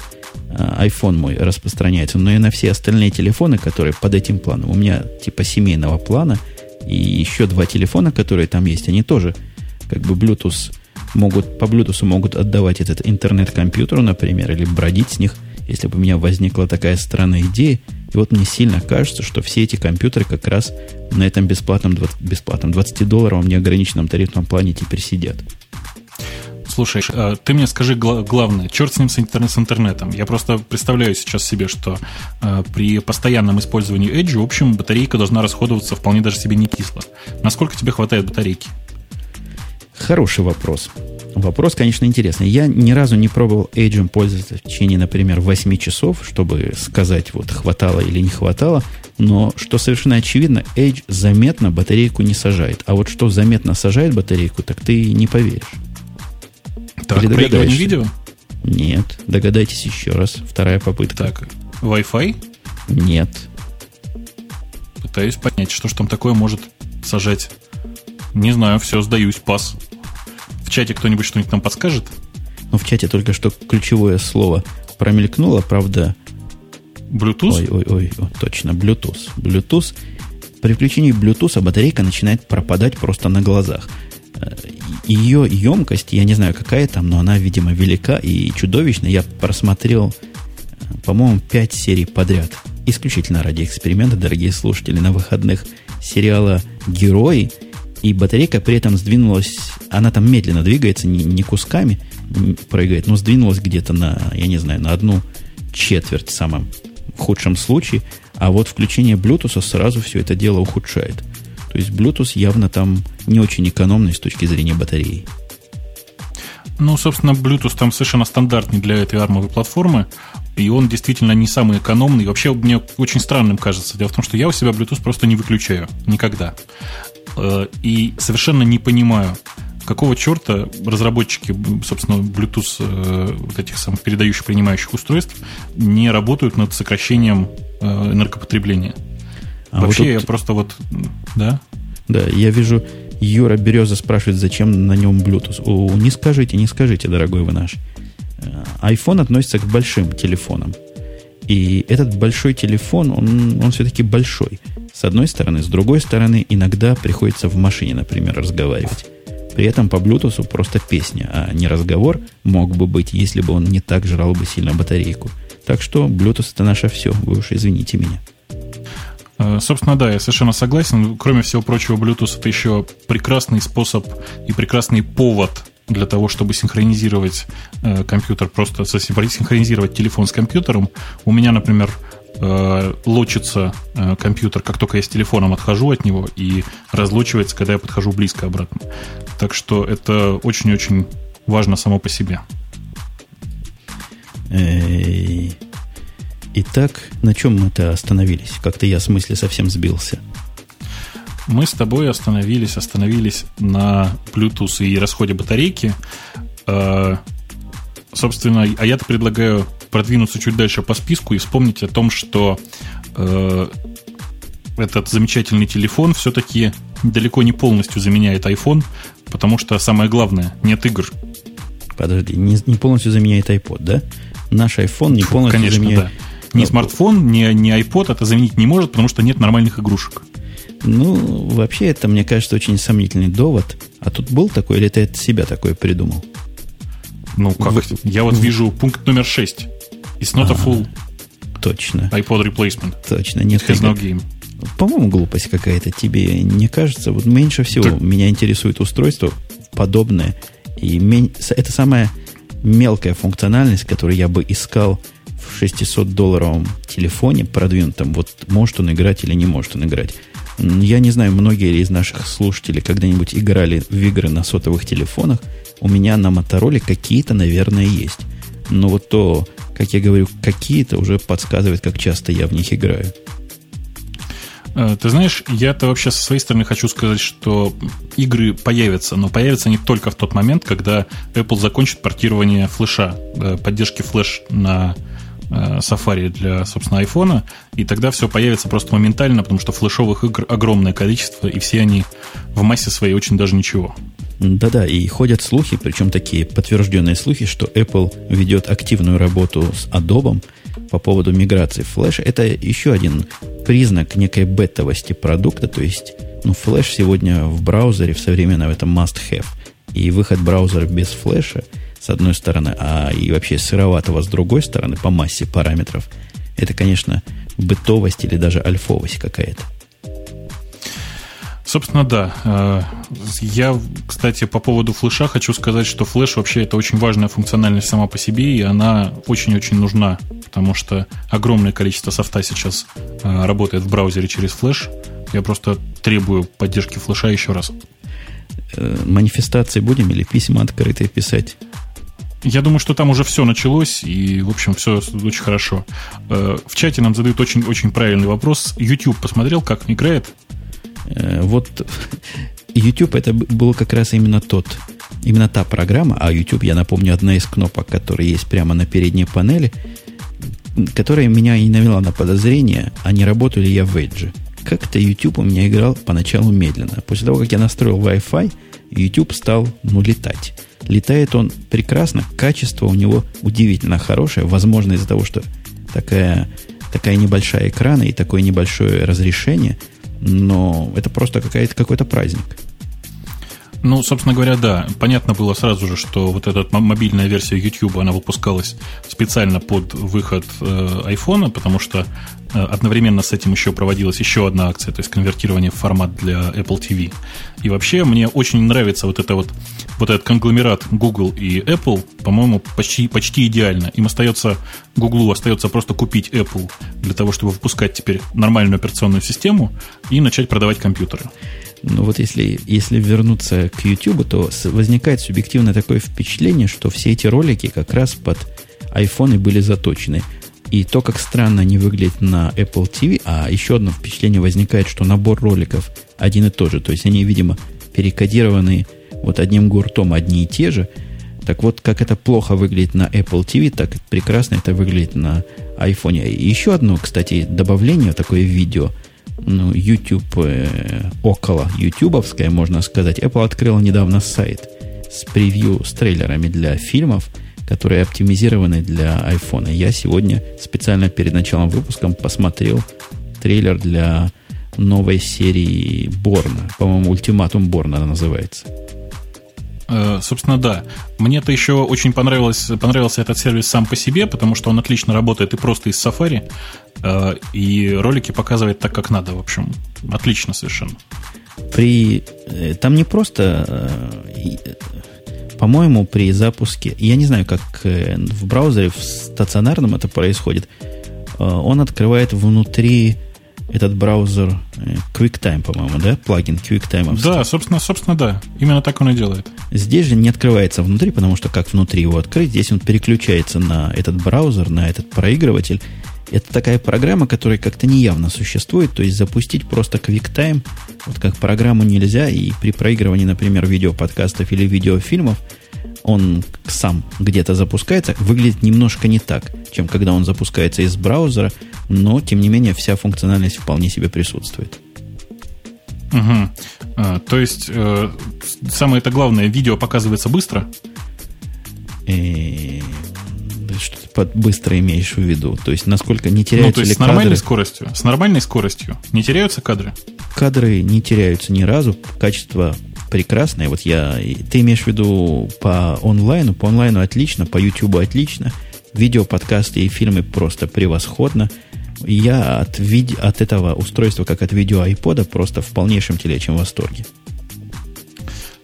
а, iPhone мой распространяется, но и на все остальные телефоны, которые под этим планом. У меня типа семейного плана, и еще два телефона, которые там есть, они тоже как бы Bluetooth могут, по Bluetooth могут отдавать этот интернет компьютеру, например, или бродить с них, если бы у меня возникла такая странная идея, и вот мне сильно кажется, что все эти компьютеры как раз на этом бесплатном, 20, бесплатном 20-долларовом неограниченном тарифном плане теперь сидят. Слушай, а, ты мне скажи главное, черт с ним с, интернет, с интернетом. Я просто представляю сейчас себе, что э, при постоянном использовании Edge, в общем, батарейка должна расходоваться вполне даже себе не кисло. Насколько тебе хватает батарейки? Хороший вопрос. Вопрос, конечно, интересный. Я ни разу не пробовал Edge пользоваться в течение, например, 8 часов, чтобы сказать, вот хватало или не хватало. Но, что совершенно очевидно, Edge заметно батарейку не сажает. А вот что заметно сажает батарейку, так ты не поверишь. Так, или видео? Нет. Догадайтесь еще раз. Вторая попытка. Так, Wi-Fi? Нет. Пытаюсь понять, что ж там такое может сажать. Не знаю, все, сдаюсь, пас. В чате кто-нибудь что-нибудь нам подскажет? Ну, в чате только что ключевое слово промелькнуло, правда. Bluetooth? Ой, ой, ой, точно, Bluetooth. Bluetooth. При включении Bluetooth батарейка начинает пропадать просто на глазах. Э, Ее емкость, я не знаю, какая там, но она, видимо, велика и чудовищна. Я просмотрел, э, по-моему, 5 серий подряд. Исключительно ради эксперимента, дорогие слушатели, на выходных сериала «Герои», и батарейка при этом сдвинулась, она там медленно двигается, не, не кусками прыгает, но сдвинулась где-то на, я не знаю, на одну четверть в самом худшем случае, а вот включение Bluetooth сразу все это дело ухудшает. То есть Bluetooth явно там не очень экономный с точки зрения батареи. Ну, собственно, Bluetooth там совершенно стандартный для этой армовой платформы, и он действительно не самый экономный. Вообще, мне очень странным кажется. Дело в том, что я у себя Bluetooth просто не выключаю. Никогда. Э, и совершенно не понимаю, какого черта разработчики, собственно, Bluetooth э, вот этих самых передающих, принимающих устройств не работают над сокращением э, энергопотребления. А Вообще вот тут... я просто вот, да? Да, я вижу, Юра Береза спрашивает, зачем на нем Bluetooth. О, не скажите, не скажите, дорогой вы наш. iPhone относится к большим телефонам. И этот большой телефон, он, он все-таки большой. С одной стороны. С другой стороны, иногда приходится в машине, например, разговаривать. При этом по Bluetooth просто песня, а не разговор мог бы быть, если бы он не так жрал бы сильно батарейку. Так что Bluetooth это наше все. Вы уж извините меня. Э, собственно, да, я совершенно согласен. Кроме всего прочего, Bluetooth это еще прекрасный способ и прекрасный повод для того, чтобы синхронизировать э, компьютер, просто синхронизировать телефон с компьютером. У меня, например, э, лочится э, компьютер, как только я с телефоном отхожу от него, и разлочивается, когда я подхожу близко обратно. Так что это очень-очень важно само по себе. Итак, на чем мы-то остановились? Как-то я в смысле совсем сбился. Мы с тобой остановились, остановились на Bluetooth и расходе батарейки. Э, собственно, а я-то предлагаю продвинуться чуть дальше по списку и вспомнить о том, что э, этот замечательный телефон все-таки далеко не полностью заменяет iPhone, потому что самое главное, нет игр. Подожди, не, не полностью заменяет iPod, да? Наш iPhone не полностью Конечно, заменяет... Да. Ни смартфон, ни, ни iPod это заменить не может, потому что нет нормальных игрушек. Ну, вообще, это, мне кажется, очень сомнительный довод. А тут был такой, или ты от себя такое придумал? Ну, как? В... Я вот в... вижу пункт номер 6. It's not а, a full точно. iPod replacement. Точно. Нет, Has no game. По-моему, глупость какая-то. Тебе не кажется? Вот меньше всего так... меня интересует устройство подобное. И это самая мелкая функциональность, которую я бы искал в 600-долларовом телефоне продвинутом. Вот может он играть или не может он играть. Я не знаю, многие из наших слушателей когда-нибудь играли в игры на сотовых телефонах. У меня на Мотороле какие-то, наверное, есть. Но вот то, как я говорю, какие-то уже подсказывает, как часто я в них играю. Э, ты знаешь, я-то вообще со своей стороны хочу сказать, что игры появятся, но появятся не только в тот момент, когда Apple закончит портирование флеша, э, поддержки флеш на Safari для, собственно, iPhone, и тогда все появится просто моментально, потому что флешовых игр огромное количество, и все они в массе своей очень даже ничего. Да-да, и ходят слухи, причем такие подтвержденные слухи, что Apple ведет активную работу с Adobe по поводу миграции флеша. Это еще один признак некой бетовости продукта, то есть ну, флеш сегодня в браузере в современном это must-have. И выход браузера без флеша – с одной стороны, а и вообще сыроватого с другой стороны по массе параметров, это, конечно, бытовость или даже альфовость какая-то. Собственно, да. Э, я, кстати, по поводу флеша хочу сказать, что флеш вообще это очень важная функциональность сама по себе, и она очень-очень нужна, потому что огромное количество софта сейчас э, работает в браузере через флеш. Я просто требую поддержки флеша еще раз. Э, манифестации будем или письма открытые писать? Я думаю, что там уже все началось, и, в общем, все очень хорошо. Э, в чате нам задают очень-очень правильный вопрос. YouTube посмотрел, как играет? Э, вот YouTube это был как раз именно тот, именно та программа, а YouTube, я напомню, одна из кнопок, которые есть прямо на передней панели, которая меня и навела на подозрение, а не работаю ли я в Edge. Как-то YouTube у меня играл поначалу медленно. После того, как я настроил Wi-Fi, YouTube стал, ну, летать. Летает он прекрасно, качество у него удивительно хорошее, возможно, из-за того, что такая, такая небольшая экрана и такое небольшое разрешение, но это просто какая-то, какой-то праздник. Ну, собственно говоря, да. Понятно было сразу же, что вот эта мобильная версия YouTube, она выпускалась специально под выход э, iPhone, потому что э, одновременно с этим еще проводилась еще одна акция, то есть конвертирование в формат для Apple TV. И вообще мне очень нравится вот это вот, вот этот конгломерат Google и Apple, по-моему, почти, почти идеально. Им остается, Google остается просто купить Apple для того, чтобы выпускать теперь нормальную операционную систему и начать продавать компьютеры. Но вот если, если вернуться к YouTube, то возникает субъективное такое впечатление, что все эти ролики как раз под iPhone были заточены. И то, как странно они выглядят на Apple TV, а еще одно впечатление возникает, что набор роликов один и тот же. То есть они, видимо, перекодированы вот одним гуртом одни и те же. Так вот, как это плохо выглядит на Apple TV, так прекрасно это выглядит на iPhone. И еще одно, кстати, добавление, такое видео – ну, YouTube э, около ютубовское, можно сказать. Apple открыла недавно сайт с превью, с трейлерами для фильмов, которые оптимизированы для iPhone. Я сегодня специально перед началом выпуска посмотрел трейлер для новой серии Борна. По-моему, ультиматум Борна называется. Э, собственно, да. Мне-то еще очень понравилось, понравился этот сервис сам по себе, потому что он отлично работает и просто из Safari, э, и ролики показывает так, как надо. В общем, отлично совершенно. При... Э, там не просто по-моему, при запуске, я не знаю, как в браузере, в стационарном это происходит, он открывает внутри этот браузер э, QuickTime, по-моему, да? Плагин QuickTime. Да, собственно, собственно, да. Именно так он и делает. Здесь же не открывается внутри, потому что как внутри его открыть, здесь он переключается на этот браузер, на этот проигрыватель. Это такая программа, которая как-то неявно существует, то есть запустить просто QuickTime, вот как программу нельзя, и при проигрывании, например, видеоподкастов или видеофильмов – он сам где-то запускается, выглядит немножко не так, чем когда он запускается из браузера, но, тем не менее, вся функциональность вполне себе присутствует. Угу. А, то есть, э, самое это главное, видео показывается быстро? И... Что ты под быстро имеешь в виду? То есть, насколько не теряются ну, то есть с нормальной кадры? скоростью? С нормальной скоростью не теряются кадры? Кадры не теряются ни разу. Качество прекрасная. Вот я... Ты имеешь в виду по онлайну? По онлайну отлично, по YouTube отлично. Видео, подкасты и фильмы просто превосходно. Я от, вид... от этого устройства, как от видео айпода, просто в полнейшем телечьем восторге.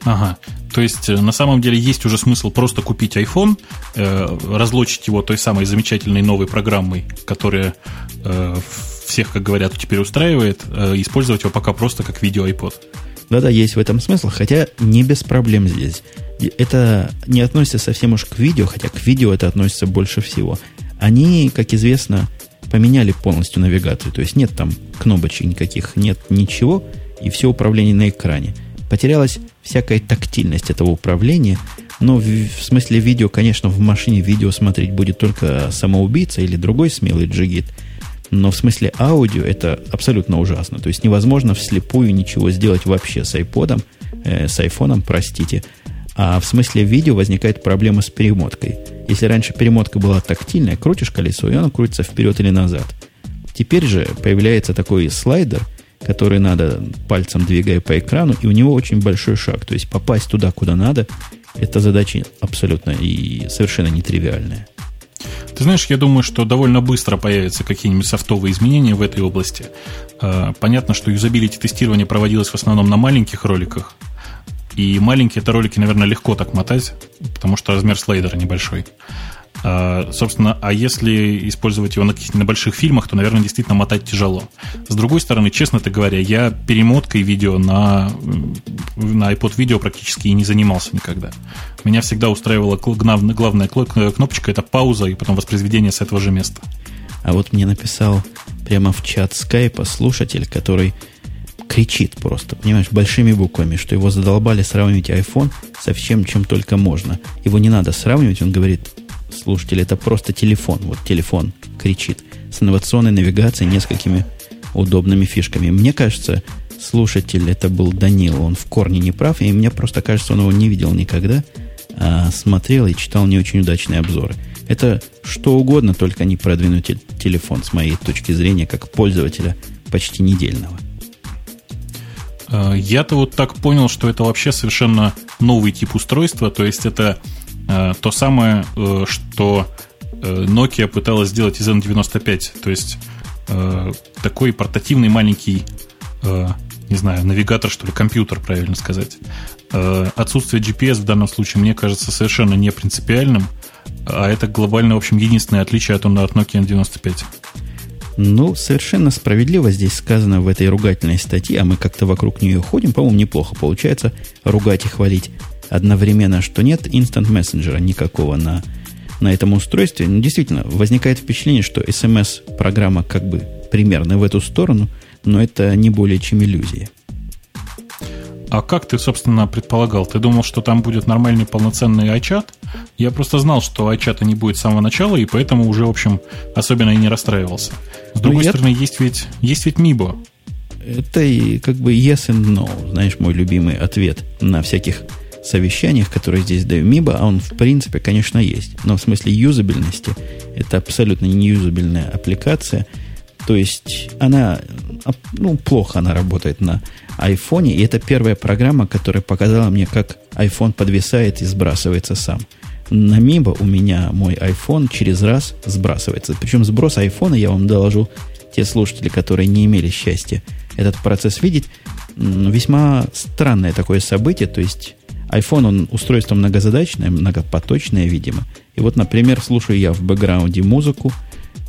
Ага. То есть, э, на самом деле, есть уже смысл просто купить iPhone, э, разлочить его той самой замечательной новой программой, которая э, всех, как говорят, теперь устраивает, э, использовать его пока просто как видео iPod. Да-да, есть в этом смысл, хотя не без проблем здесь. Это не относится совсем уж к видео, хотя к видео это относится больше всего. Они, как известно, поменяли полностью навигацию. То есть нет там кнопочек никаких, нет ничего, и все управление на экране. Потерялась всякая тактильность этого управления, но в, в смысле видео, конечно, в машине видео смотреть будет только самоубийца или другой смелый джигит – но в смысле аудио это абсолютно ужасно. То есть невозможно вслепую ничего сделать вообще с iPod, э, с айфоном, простите. А в смысле видео возникает проблема с перемоткой. Если раньше перемотка была тактильная, крутишь колесо, и оно крутится вперед или назад. Теперь же появляется такой слайдер, который надо пальцем двигая по экрану, и у него очень большой шаг. То есть попасть туда, куда надо, это задача абсолютно и совершенно нетривиальная. Ты знаешь, я думаю, что довольно быстро появятся какие-нибудь софтовые изменения в этой области. А, понятно, что юзабилити тестирование проводилось в основном на маленьких роликах. И маленькие это ролики, наверное, легко так мотать, потому что размер слайдера небольшой. А, собственно, а если использовать его на на больших фильмах, то, наверное, действительно мотать тяжело. С другой стороны, честно-то говоря, я перемоткой видео на, на iPod видео практически и не занимался никогда. Меня всегда устраивала главная кнопочка это пауза и потом воспроизведение с этого же места. А вот мне написал прямо в чат скайпа слушатель, который кричит просто, понимаешь, большими буквами, что его задолбали сравнивать iPhone со всем, чем только можно. Его не надо сравнивать, он говорит, слушатели, это просто телефон. Вот телефон кричит. С инновационной навигацией, несколькими удобными фишками. Мне кажется, слушатель это был Данил. Он в корне не прав, и мне просто кажется, он его не видел никогда, а смотрел и читал не очень удачные обзоры. Это что угодно, только не продвинуть телефон, с моей точки зрения, как пользователя почти недельного. А, я-то вот так понял, что это вообще совершенно новый тип устройства, то есть это то самое, э, что э, Nokia пыталась сделать из N95, то есть такой портативный маленький, не знаю, навигатор, что ли, компьютер, правильно сказать. Отсутствие GPS в данном случае мне кажется совершенно не принципиальным, а это глобально, в общем, единственное отличие от, от Nokia N95. Ну, совершенно справедливо здесь сказано в этой ругательной статье, а мы как-то вокруг нее ходим, по-моему, неплохо получается ругать и хвалить одновременно, что нет instant мессенджера никакого на, на этом устройстве. Но ну, действительно, возникает впечатление, что SMS-программа как бы примерно в эту сторону, но это не более чем иллюзия. А как ты, собственно, предполагал? Ты думал, что там будет нормальный полноценный iChat? Я просто знал, что iChat не будет с самого начала, и поэтому уже, в общем, особенно и не расстраивался. С ну, другой ну, стороны, я... есть ведь, есть ведь Мибо. Это и как бы yes and no, знаешь, мой любимый ответ на всяких совещаниях, которые здесь даю Миба, а он в принципе, конечно, есть. Но в смысле юзабельности это абсолютно не юзабельная аппликация. То есть она, ну, плохо она работает на айфоне. И это первая программа, которая показала мне, как iPhone подвисает и сбрасывается сам. На Миба у меня мой iPhone через раз сбрасывается. Причем сброс айфона, я вам доложу, те слушатели, которые не имели счастья этот процесс видеть, весьма странное такое событие. То есть iPhone, он устройство многозадачное, многопоточное, видимо. И вот, например, слушаю я в бэкграунде музыку,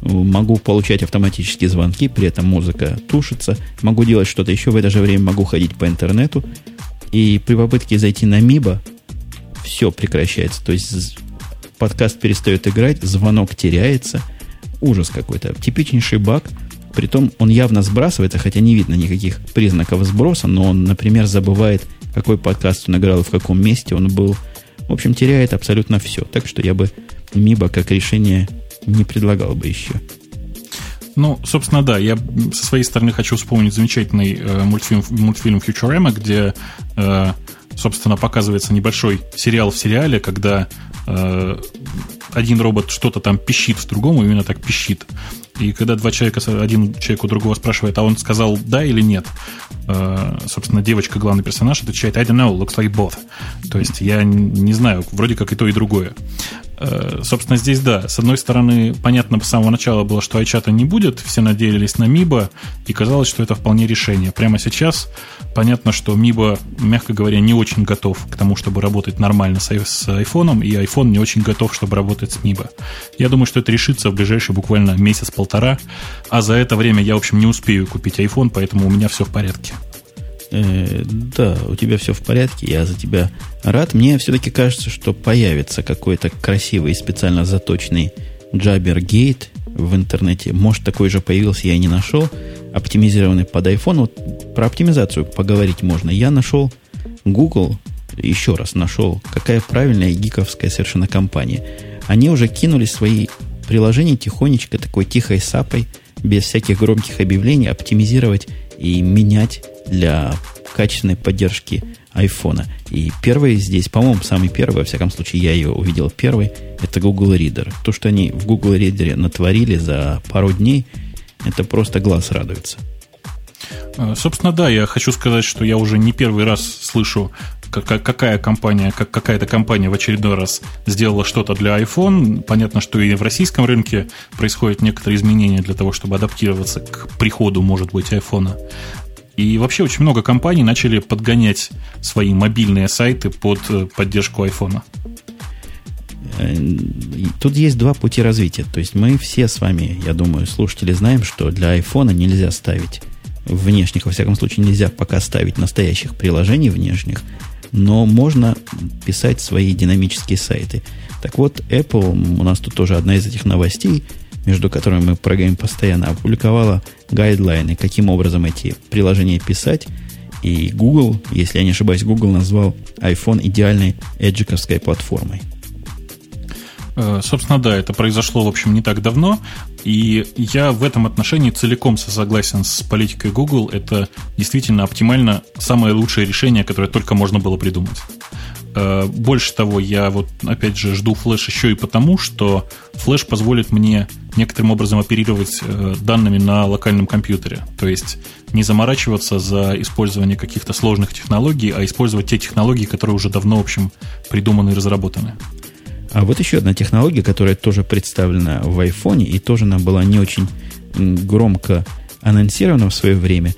могу получать автоматические звонки, при этом музыка тушится, могу делать что-то еще, в это же время могу ходить по интернету, и при попытке зайти на Миба все прекращается. То есть подкаст перестает играть, звонок теряется. Ужас какой-то. Типичнейший баг. Притом он явно сбрасывается, хотя не видно никаких признаков сброса, но он, например, забывает, какой подкаст он играл и в каком месте он был. В общем, теряет абсолютно все. Так что я бы Миба как решение не предлагал бы еще. Ну, собственно, да, я со своей стороны хочу вспомнить замечательный э, мультфильм, мультфильм Futurama, где, э, собственно, показывается небольшой сериал в сериале, когда э, один робот что-то там пищит другому, именно так пищит. И когда два человека, один человек у другого спрашивает, а он сказал да или нет, э, собственно, девочка, главный персонаж, отвечает I don't know, looks like both. То есть я не знаю, вроде как и то, и другое. Э, собственно, здесь да. С одной стороны, понятно с самого начала было, что iChat не будет, все надеялись на Миба, и казалось, что это вполне решение. Прямо сейчас понятно, что Миба, мягко говоря, не очень готов к тому, чтобы работать нормально с, с iPhone, и iPhone не очень готов, чтобы работать с Миба. Я думаю, что это решится в ближайший буквально месяц-полтора, а за это время я, в общем, не успею купить iPhone, поэтому у меня все в порядке. Э, да, у тебя все в порядке, я за тебя рад. Мне все-таки кажется, что появится какой-то красивый и специально заточенный Jabber Gate в интернете. Может, такой же появился, я не нашел. Оптимизированный под iPhone. Вот про оптимизацию поговорить можно. Я нашел Google, еще раз нашел, какая правильная гиковская совершенно компания. Они уже кинули свои приложения тихонечко, такой тихой сапой, без всяких громких объявлений, оптимизировать и менять для качественной поддержки айфона. И первый здесь, по-моему, самый первый, во всяком случае, я ее увидел первый, это Google Reader. То, что они в Google Reader натворили за пару дней, это просто глаз радуется. Э, собственно, да, я хочу сказать, что я уже не первый раз слышу, какая компания, как какая-то компания в очередной раз сделала что-то для iPhone. Понятно, что и в российском рынке происходят некоторые изменения для того, чтобы адаптироваться к приходу, может быть, iPhone. И вообще очень много компаний начали подгонять свои мобильные сайты под э, поддержку iPhone. Э, тут есть два пути развития. То есть мы все с вами, я думаю, слушатели знаем, что для iPhone нельзя ставить внешних, во всяком случае, нельзя пока ставить настоящих приложений внешних, но можно писать свои динамические сайты. Так вот, Apple, у нас тут тоже одна из этих новостей – между которыми мы прыгаем постоянно, опубликовала гайдлайны, каким образом эти приложения писать. И Google, если я не ошибаюсь, Google назвал iPhone идеальной эджиковской платформой. Э, собственно, да, это произошло, в общем, не так давно, и я в этом отношении целиком согласен с политикой Google. Это действительно оптимально самое лучшее решение, которое только можно было придумать. Э, больше того, я вот опять же жду флеш еще и потому, что флеш позволит мне некоторым образом оперировать э, данными на локальном компьютере. То есть не заморачиваться за использование каких-то сложных технологий, а использовать те технологии, которые уже давно, в общем, придуманы и разработаны. А вот еще одна технология, которая тоже представлена в iPhone, и тоже она была не очень громко анонсирована в свое время.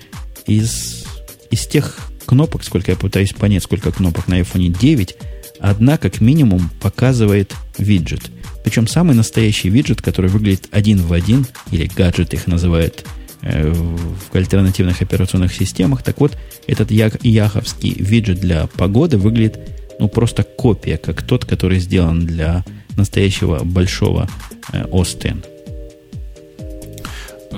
Из, из тех кнопок, сколько я пытаюсь понять, сколько кнопок на iPhone 9, одна как минимум показывает виджет. Причем самый настоящий виджет, который выглядит один в один, или гаджет их называют э, в альтернативных операционных системах. Так вот, этот яховский виджет для погоды выглядит ну, просто копия, как тот, который сделан для настоящего большого э, X.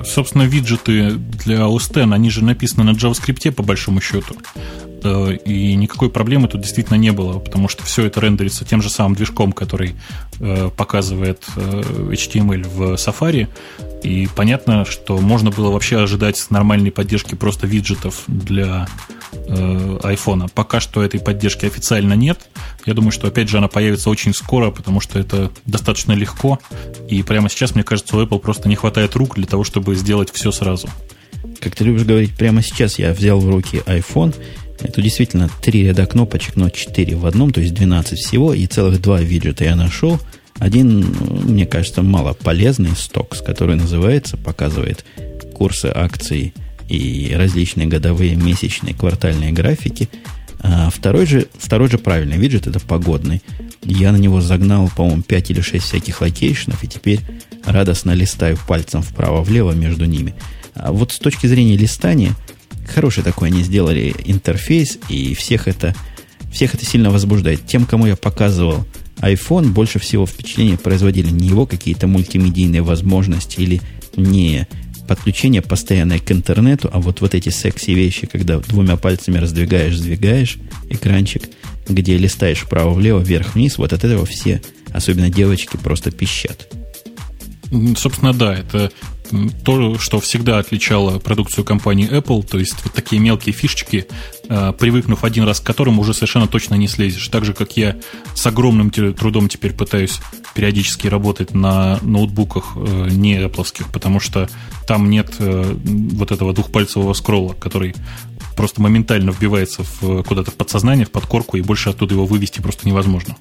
Собственно, виджеты для X, они же написаны на JavaScript по большому счету. Э, и никакой проблемы тут действительно не было, потому что все это рендерится тем же самым движком, который показывает э, HTML в Safari. И понятно, что можно было вообще ожидать нормальной поддержки просто виджетов для iPhone. Пока что этой поддержки официально нет. Я думаю, что опять же она появится очень скоро, потому что это достаточно легко. И прямо сейчас, мне кажется, у Apple просто не хватает рук для того, чтобы сделать все сразу. Как ты любишь говорить, прямо сейчас я взял в руки iPhone это действительно три ряда кнопочек, но четыре в одном, то есть 12 всего, и целых два виджета я нашел. Один, мне кажется, мало полезный, стокс, который называется, показывает курсы акций и различные годовые, месячные, квартальные графики. А второй же, второй же правильный виджет, это погодный. Я на него загнал, по-моему, 5 или 6 всяких location ов, и теперь радостно листаю пальцем вправо-влево между ними. А вот с точки зрения листания, хороший такой они сделали интерфейс, и всех это, всех это сильно возбуждает. Тем, кому я показывал iPhone, больше всего впечатление производили не его какие-то мультимедийные возможности или не подключение постоянное к интернету, а вот, вот эти секси вещи, когда двумя пальцами раздвигаешь, сдвигаешь экранчик, где листаешь вправо-влево, вверх-вниз, вот от этого все, особенно девочки, просто пищат. Собственно, да, это то, что всегда отличало продукцию компании Apple, то есть вот такие мелкие фишечки, э, привыкнув один раз к которым, уже совершенно точно не слезешь. Так же, как я с огромным трудом теперь пытаюсь периодически работать на ноутбуках э, не Apple, потому что там нет э, вот этого двухпальцевого скролла, который просто моментально вбивается в, куда-то в подсознание, в подкорку, и больше оттуда его вывести просто невозможно.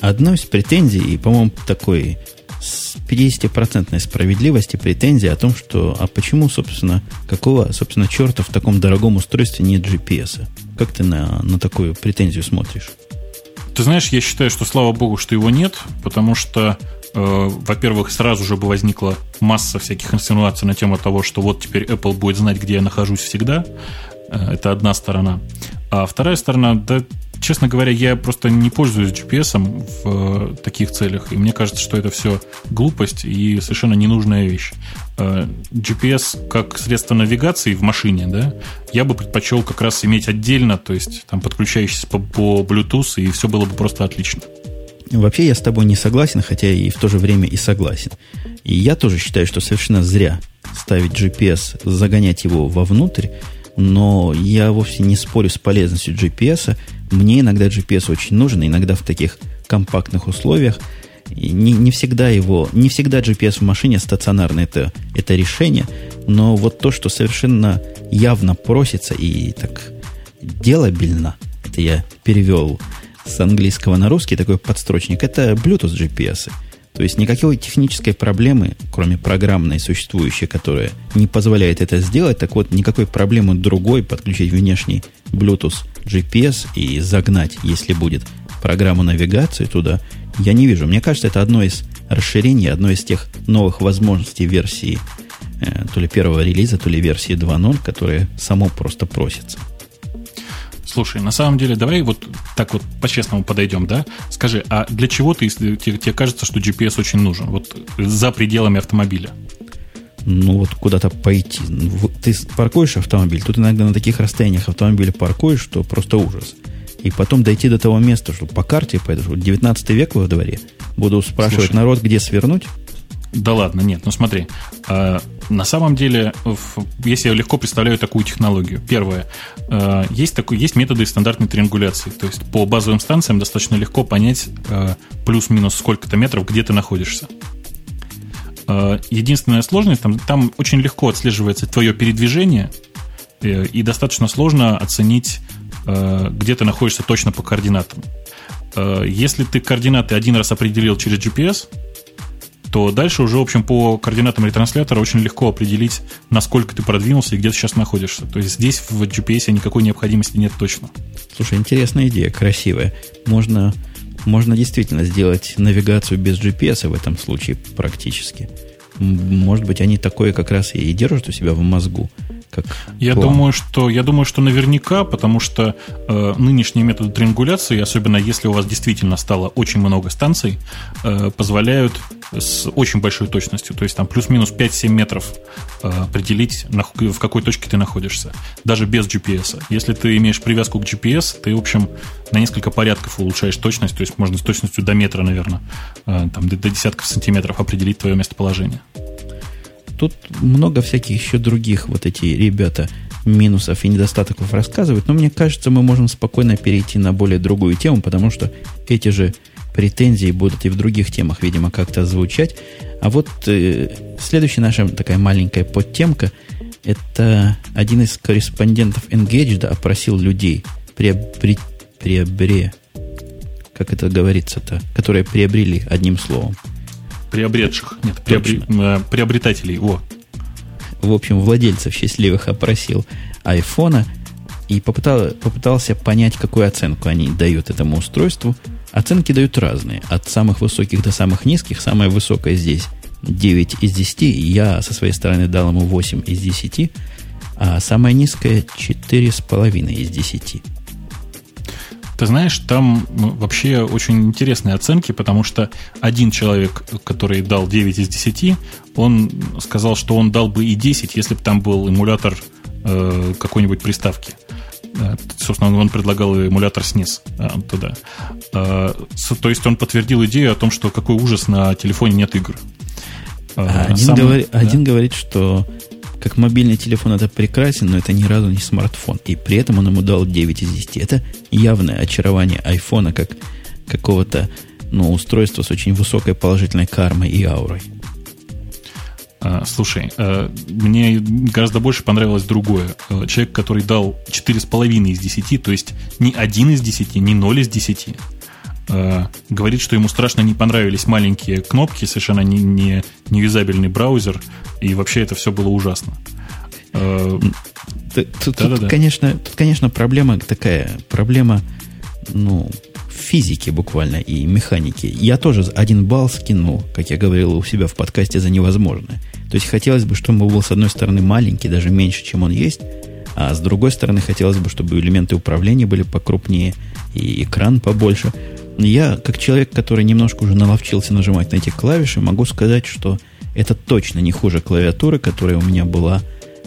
Одной из претензий, по-моему, такой с 50% справедливости претензия о том, что а почему, собственно, какого, собственно, черта в таком дорогом устройстве нет GPS? Как ты на, на такую претензию смотришь? Ты знаешь, я считаю, что слава богу, что его нет, потому что, э, во-первых, сразу же бы возникла масса всяких инсинуаций на тему того, что вот теперь Apple будет знать, где я нахожусь всегда. Э, это одна сторона. А вторая сторона, да Честно говоря, я просто не пользуюсь GPS в э, таких целях, и мне кажется, что это все глупость и совершенно ненужная вещь. Э, GPS как средство навигации в машине, да, я бы предпочел как раз иметь отдельно, то есть там подключающийся по, по Bluetooth, и все было бы просто отлично. Вообще я с тобой не согласен, хотя и в то же время и согласен. И я тоже считаю, что совершенно зря ставить GPS, загонять его вовнутрь, но я вовсе не спорю с полезностью GPS. Мне иногда GPS очень нужен, иногда в таких компактных условиях. И не, не всегда его, не всегда GPS в машине стационарный это, это решение, но вот то, что совершенно явно просится и так делабельно, это я перевел с английского на русский такой подстрочник, это Bluetooth GPS. То есть никакой технической проблемы, кроме программной существующей, которая не позволяет это сделать, так вот никакой проблемы другой подключить внешний Bluetooth GPS и загнать, если будет программу навигации туда, я не вижу. Мне кажется, это одно из расширений, одно из тех новых возможностей версии э, то ли первого релиза, то ли версии 2.0, которые само просто просится. Слушай, на самом деле, давай вот так вот по-честному подойдем, да? Скажи, а для чего ты, тебе, тебе кажется, что GPS очень нужен? Вот за пределами автомобиля? Ну, вот куда-то пойти. Ты паркуешь автомобиль, тут иногда на таких расстояниях автомобиля паркуешь, что просто ужас. И потом дойти до того места, что по карте пойдешь, вот 19 век во дворе, буду спрашивать Слушай, народ, где свернуть, да ладно, нет, ну смотри. На самом деле, если я легко представляю такую технологию. Первое. Э, есть, такой, есть методы стандартной триангуляции. То есть по базовым станциям достаточно легко понять э, плюс-минус сколько-то метров, где ты находишься. Э, единственная сложность, там, там очень легко отслеживается твое передвижение, и достаточно сложно оценить, где ты находишься точно по координатам. Если ты координаты один раз определил через GPS, то дальше уже, в общем, по координатам ретранслятора очень легко определить, насколько ты продвинулся и где ты сейчас находишься. То есть здесь в GPS никакой необходимости нет точно. Слушай, интересная идея, красивая. Можно, можно действительно сделать навигацию без GPS в этом случае практически. Может быть, они такое как раз и держат у себя в мозгу как я план. думаю, что я думаю, что наверняка, потому что э, нынешние методы триангуляции, особенно если у вас действительно стало очень много станций, э, позволяют с очень большой точностью, то есть там плюс-минус 5-7 метров э, определить, на, в какой точке ты находишься, даже без GPS. Если ты имеешь привязку к GPS, ты, в общем, на несколько порядков улучшаешь точность, то есть можно с точностью до метра, наверное, э, там, до, до десятков сантиметров определить твое местоположение. Тут много всяких еще других вот эти ребята минусов и недостатков рассказывают, но мне кажется, мы можем спокойно перейти на более другую тему, потому что эти же претензии будут и в других темах, видимо, как-то звучать. А вот э, следующая наша такая маленькая подтемка – это один из корреспондентов Engaged опросил людей, приобре, приобре, как это говорится-то, которые приобрели одним словом – Приобретших. Нет, приобре... Э, приобретателей. О. В общем, владельцев счастливых опросил айфона. и попытал, попытался понять, какую оценку они дают этому устройству. Оценки дают разные, от самых высоких до самых низких. Самая высокая здесь 9 из 10, я со своей стороны дал ему 8 из 10, а самая низкая 4,5 из 10. Ты знаешь, там ну, вообще очень интересные оценки, потому что один человек, который дал 9 из 10, он сказал, что он дал бы и 10, если бы там был эмулятор э, какой-нибудь приставки. Э, собственно, он предлагал эмулятор SNES э, туда. Э, то есть он подтвердил идею о том, что какой ужас на телефоне нет игр. А один, Сам, говори, да? один говорит, что как мобильный телефон это прекрасен, но это ни разу не смартфон. И при этом он ему дал 9 из 10. Это явное очарование айфона как какого-то ну, устройства с очень высокой положительной кармой и аурой. А, слушай, а, мне гораздо больше понравилось другое. А, человек, который дал 4,5 из 10, то есть не 1 из 10, не 0 из 10, говорит, что ему страшно не понравились маленькие кнопки, совершенно не, не, не юзабельный браузер, и вообще это все было ужасно. Тут, тут, конечно, тут, конечно, проблема такая, проблема, ну, физики буквально и механики. Я тоже один балл скинул, как я говорил у себя в подкасте, за невозможное. То есть хотелось бы, чтобы он был с одной стороны маленький, даже меньше, чем он есть, а с другой стороны хотелось бы, чтобы элементы управления были покрупнее и экран побольше. Я, как человек, который немножко уже наловчился нажимать на эти клавиши, могу сказать, что это точно не хуже клавиатуры, которая у меня была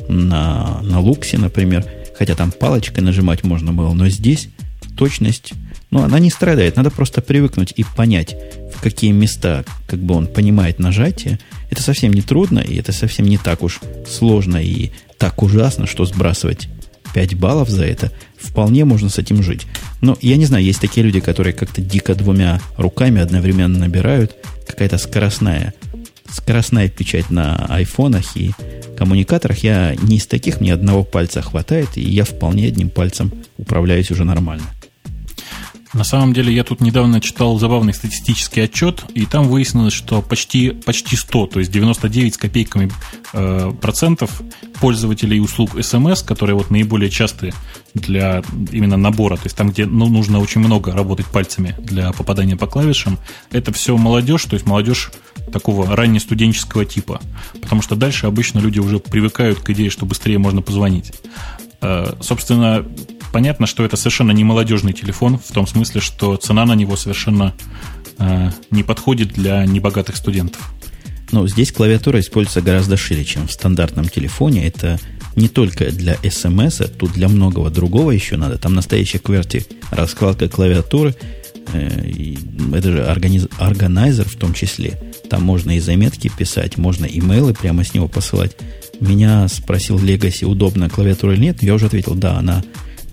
на, на Луксе, например. Хотя там палочкой нажимать можно было, но здесь точность но она не страдает. Надо просто привыкнуть и понять, в какие места как бы он понимает нажатие. Это совсем не трудно, и это совсем не так уж сложно и так ужасно, что сбрасывать 5 баллов за это. Вполне можно с этим жить. Но я не знаю, есть такие люди, которые как-то дико двумя руками одновременно набирают. Какая-то скоростная, скоростная печать на айфонах и коммуникаторах. Я не из таких, мне одного пальца хватает, и я вполне одним пальцем управляюсь уже нормально. На самом деле я тут недавно читал забавный статистический отчет, и там выяснилось, что почти, почти 100, то есть 99 с копейками э, процентов пользователей услуг SMS, которые вот наиболее частые для именно набора, то есть там, где ну, нужно очень много работать пальцами для попадания по клавишам, это все молодежь, то есть молодежь такого раннестуденческого типа. Потому что дальше обычно люди уже привыкают к идее, что быстрее можно позвонить. Э, собственно, понятно, что это совершенно не молодежный телефон, в том смысле, что цена на него совершенно э, не подходит для небогатых студентов. Но здесь клавиатура используется гораздо шире, чем в стандартном телефоне. Это не только для смс, тут для многого другого еще надо. Там настоящая кверти раскладка клавиатуры. Э, это же организ, органайзер в том числе. Там можно и заметки писать, можно имейлы прямо с него посылать. Меня спросил Legacy, удобная клавиатура или нет. Я уже ответил, да, она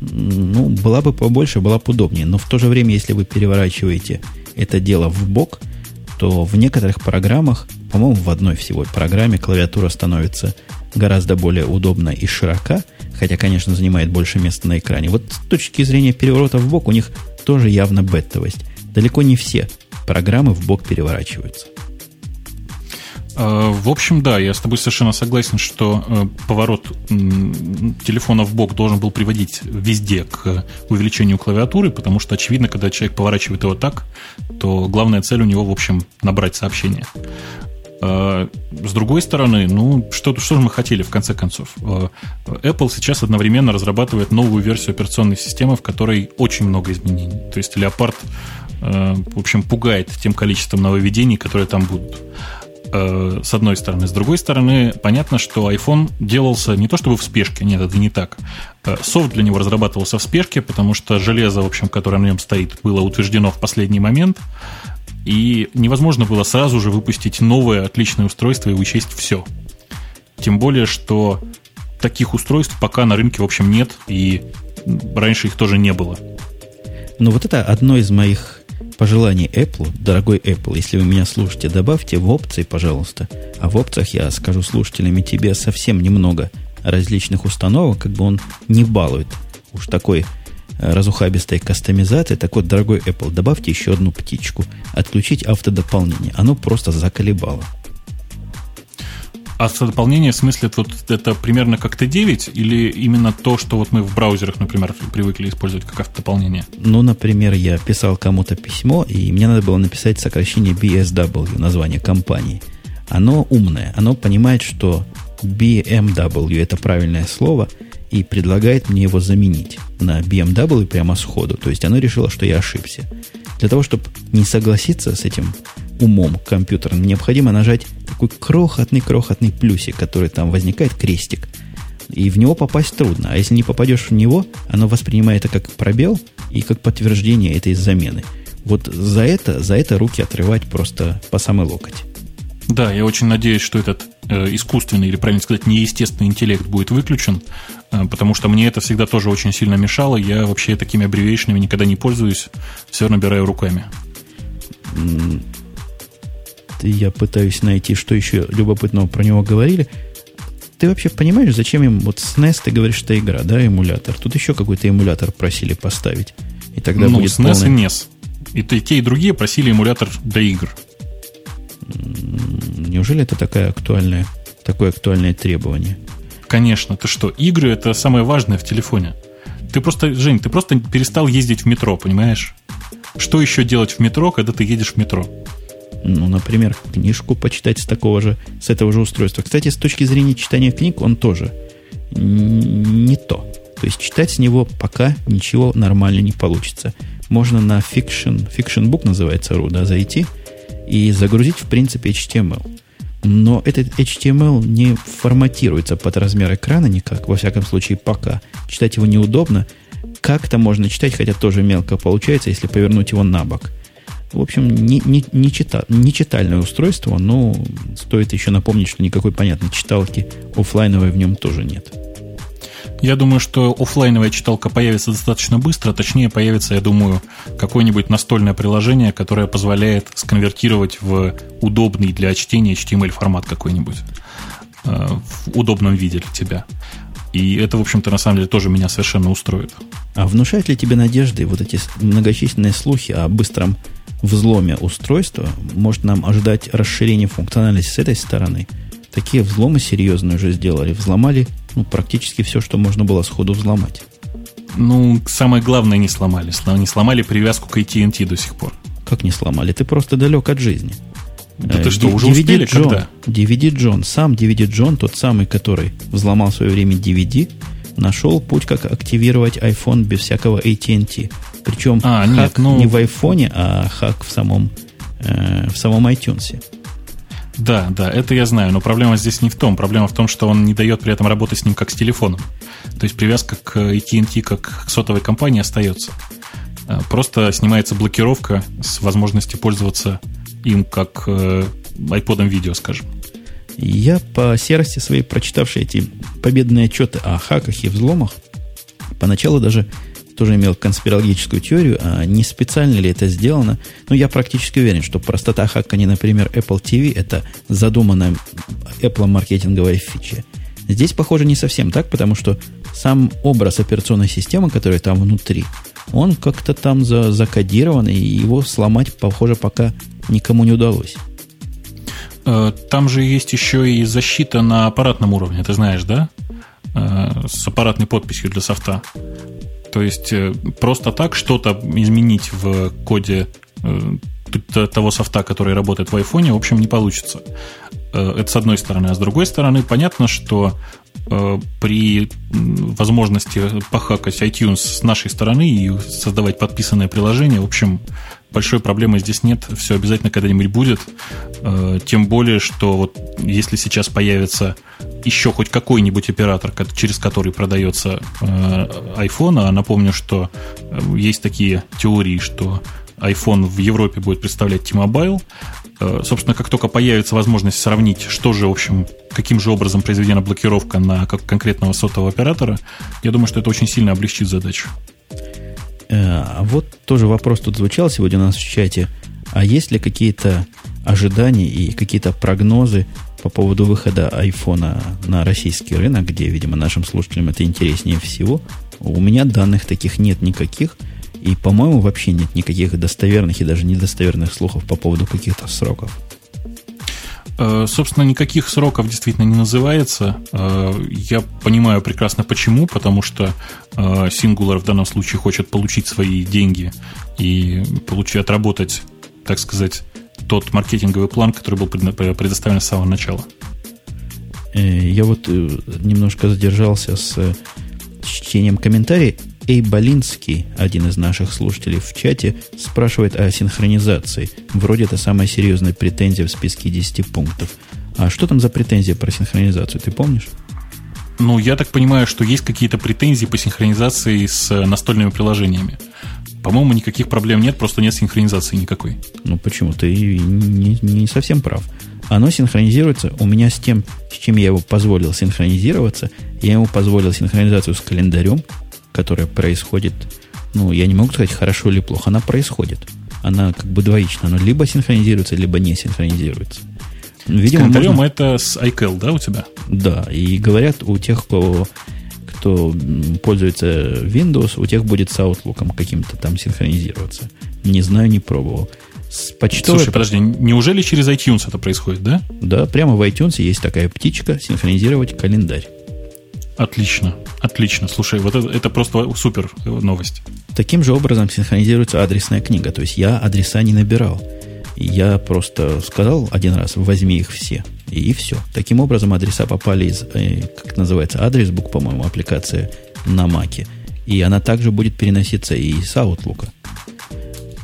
ну, была бы побольше, была бы удобнее. Но в то же время, если вы переворачиваете это дело в бок, то в некоторых программах, по-моему, в одной всего программе клавиатура становится гораздо более удобна и широка, хотя, конечно, занимает больше места на экране. Вот с точки зрения переворота в бок у них тоже явно беттовость. Далеко не все программы в бок переворачиваются. Э, в общем, да, я с тобой совершенно согласен, что э, поворот телефона в бок должен был приводить везде к увеличению клавиатуры, потому что, очевидно, когда человек поворачивает его так, то главная цель у него, в общем, набрать сообщение. Э, с другой стороны, ну, что, что же мы хотели в конце концов? Apple сейчас одновременно разрабатывает новую версию операционной системы, в которой очень много изменений. То есть Leopard, в общем, пугает тем количеством нововведений, которые там будут. Э, с одной стороны. С другой стороны, понятно, что iPhone делался не то чтобы в спешке, нет, это не так. Софт для него разрабатывался в спешке, потому что железо, в общем, которое на нем стоит, было утверждено в последний момент, и невозможно было сразу же выпустить новое отличное устройство и учесть все. Тем более, что таких устройств пока на рынке, в общем, нет, и раньше их тоже не было. Ну, вот это одно из моих пожеланий Apple, дорогой Apple, если вы меня слушаете, добавьте в опции, пожалуйста. А в опциях я скажу слушателям и тебе совсем немного различных установок, как бы он не балует уж такой разухабистой кастомизации. Так вот, дорогой Apple, добавьте еще одну птичку. Отключить автодополнение. Оно просто заколебало. А дополнение в смысле вот это примерно как Т9 или именно то, что вот мы в браузерах, например, привыкли использовать как автодополнение? Ну, например, я писал кому-то письмо, и мне надо было написать сокращение BSW, название компании. Оно умное, оно понимает, что BMW это правильное слово, и предлагает мне его заменить на BMW прямо сходу. То есть оно решило, что я ошибся. Для того, чтобы не согласиться с этим умом компьютерным, необходимо нажать такой крохотный-крохотный плюсик, который там возникает, крестик. И в него попасть трудно. А если не попадешь в него, оно воспринимает это как пробел и как подтверждение этой замены. Вот за это, за это руки отрывать просто по самый локоть. Да, я очень надеюсь, что этот э, искусственный, или правильно сказать, неестественный интеллект будет выключен, потому что мне это всегда тоже очень сильно мешало. Я вообще такими аббревиейшнами никогда не пользуюсь, все набираю руками я пытаюсь найти, что еще любопытного про него говорили. Ты вообще понимаешь, зачем им вот SNES, ты говоришь, что игра, да, эмулятор? Тут еще какой-то эмулятор просили поставить. И тогда ну, будет SNES полный... и NES. И, те, и другие просили эмулятор для игр. Неужели это такое актуальное, такое актуальное требование? Конечно. Ты что, игры это самое важное в телефоне. Ты просто, Жень, ты просто перестал ездить в метро, понимаешь? Что еще делать в метро, когда ты едешь в метро? ну, например, книжку почитать с такого же, с этого же устройства. Кстати, с точки зрения читания книг, он тоже не то. То есть читать с него пока ничего нормально не получится. Можно на Fiction, Fiction Book называется RU, да, зайти и загрузить, в принципе, HTML. Но этот HTML не форматируется под размер экрана никак, во всяком случае, пока. Читать его неудобно. Как-то можно читать, хотя тоже мелко получается, если повернуть его на бок. В общем, не, не, не, чита, не читальное устройство, но стоит еще напомнить, что никакой понятной читалки офлайновой в нем тоже нет. Я думаю, что офлайновая читалка появится достаточно быстро, точнее появится, я думаю, какое-нибудь настольное приложение, которое позволяет сконвертировать в удобный для чтения HTML формат какой-нибудь э, в удобном виде для тебя. И это, в общем-то, на самом деле тоже меня совершенно устроит. А внушают ли тебе надежды вот эти многочисленные слухи о быстром взломе устройства, может нам ожидать расширения функциональности с этой стороны. Такие взломы серьезные уже сделали. Взломали ну, практически все, что можно было сходу взломать. Ну, самое главное не сломали. Не сломали привязку к AT&T до сих пор. Как не сломали? Ты просто далек от жизни. Да ты что, уже DVD успели? John, Когда? DVD John, сам DVD John, тот самый, который взломал в свое время DVD, нашел путь, как активировать iPhone без всякого AT&T. Причем а, хак нет, ну... не в айфоне, а хак в самом, э, в самом iTunes. Да, да, это я знаю, но проблема здесь не в том. Проблема в том, что он не дает при этом работать с ним как с телефоном. То есть привязка к AT&T как к сотовой компании остается. Э, просто снимается блокировка с возможностью пользоваться им как э, iPod видео, скажем. Я по серости своей, прочитавший эти победные отчеты о хаках и взломах, поначалу даже тоже имел конспирологическую теорию, а не специально ли это сделано. Но я практически уверен, что простота хакания, например, Apple TV, это задуманная Apple маркетинговая фича. Здесь, похоже, не совсем так, потому что сам образ операционной системы, который там внутри, он как-то там за, закодирован, и его сломать, похоже, пока никому не удалось. Э, там же есть еще и защита на аппаратном уровне, ты знаешь, да? Э, с аппаратной подписью для софта. То есть э, просто так что-то изменить в коде э, того софта, который работает в айфоне, в общем, не получится. Э, это с одной стороны. А с другой стороны, понятно, что при возможности похакать iTunes с нашей стороны и создавать подписанное приложение, в общем, большой проблемы здесь нет, все обязательно когда-нибудь будет. Тем более, что вот если сейчас появится еще хоть какой-нибудь оператор, через который продается э, iPhone, а напомню, что э, есть такие теории, что iPhone в Европе будет представлять T-Mobile. Э, собственно, как только появится возможность сравнить, что же, в общем, каким же образом произведена блокировка на конкретного сотового оператора, я думаю, что это очень сильно облегчит задачу. А вот тоже вопрос тут звучал сегодня у нас в чате. А есть ли какие-то ожидания и какие-то прогнозы по поводу выхода айфона на российский рынок, где, видимо, нашим слушателям это интереснее всего, у меня данных таких нет никаких. И, по-моему, вообще нет никаких достоверных и даже недостоверных слухов по поводу каких-то сроков. Э, собственно, никаких сроков действительно не называется. Э, я понимаю прекрасно почему, потому что э, Singular в данном случае хочет получить свои деньги и получить, отработать, так сказать, тот маркетинговый план, который был предоставлен с самого начала. Я вот немножко задержался с чтением комментариев. Эй Болинский, один из наших слушателей в чате, спрашивает о синхронизации. Вроде это самая серьезная претензия в списке 10 пунктов. А что там за претензия про синхронизацию, ты помнишь? Ну, я так понимаю, что есть какие-то претензии по синхронизации с настольными приложениями. По-моему, никаких проблем нет, просто нет синхронизации никакой. Ну, почему? Ты не, не совсем прав. Оно синхронизируется у меня с тем, с чем я его позволил синхронизироваться. Я ему позволил синхронизацию с календарем, которая происходит, ну, я не могу сказать, хорошо или плохо, она происходит. Она как бы двоична, но либо синхронизируется, либо не синхронизируется. Видимо, с можно... это с iCal, да, у тебя? Да, и говорят, у тех, кого, кто пользуется Windows, у тех будет с Outlook каким-то там синхронизироваться. Не знаю, не пробовал. С почтовой... Слушай, подожди, неужели через iTunes это происходит, да? Да, прямо в iTunes есть такая птичка синхронизировать календарь. Отлично, отлично. Слушай, вот это, это просто супер новость. Таким же образом синхронизируется адресная книга. То есть я адреса не набирал. Я просто сказал один раз, возьми их все. И, и все. Таким образом, адреса попали из, э, как называется, адресбук, по-моему, аппликация на Маке. И она также будет переноситься и с Outlook.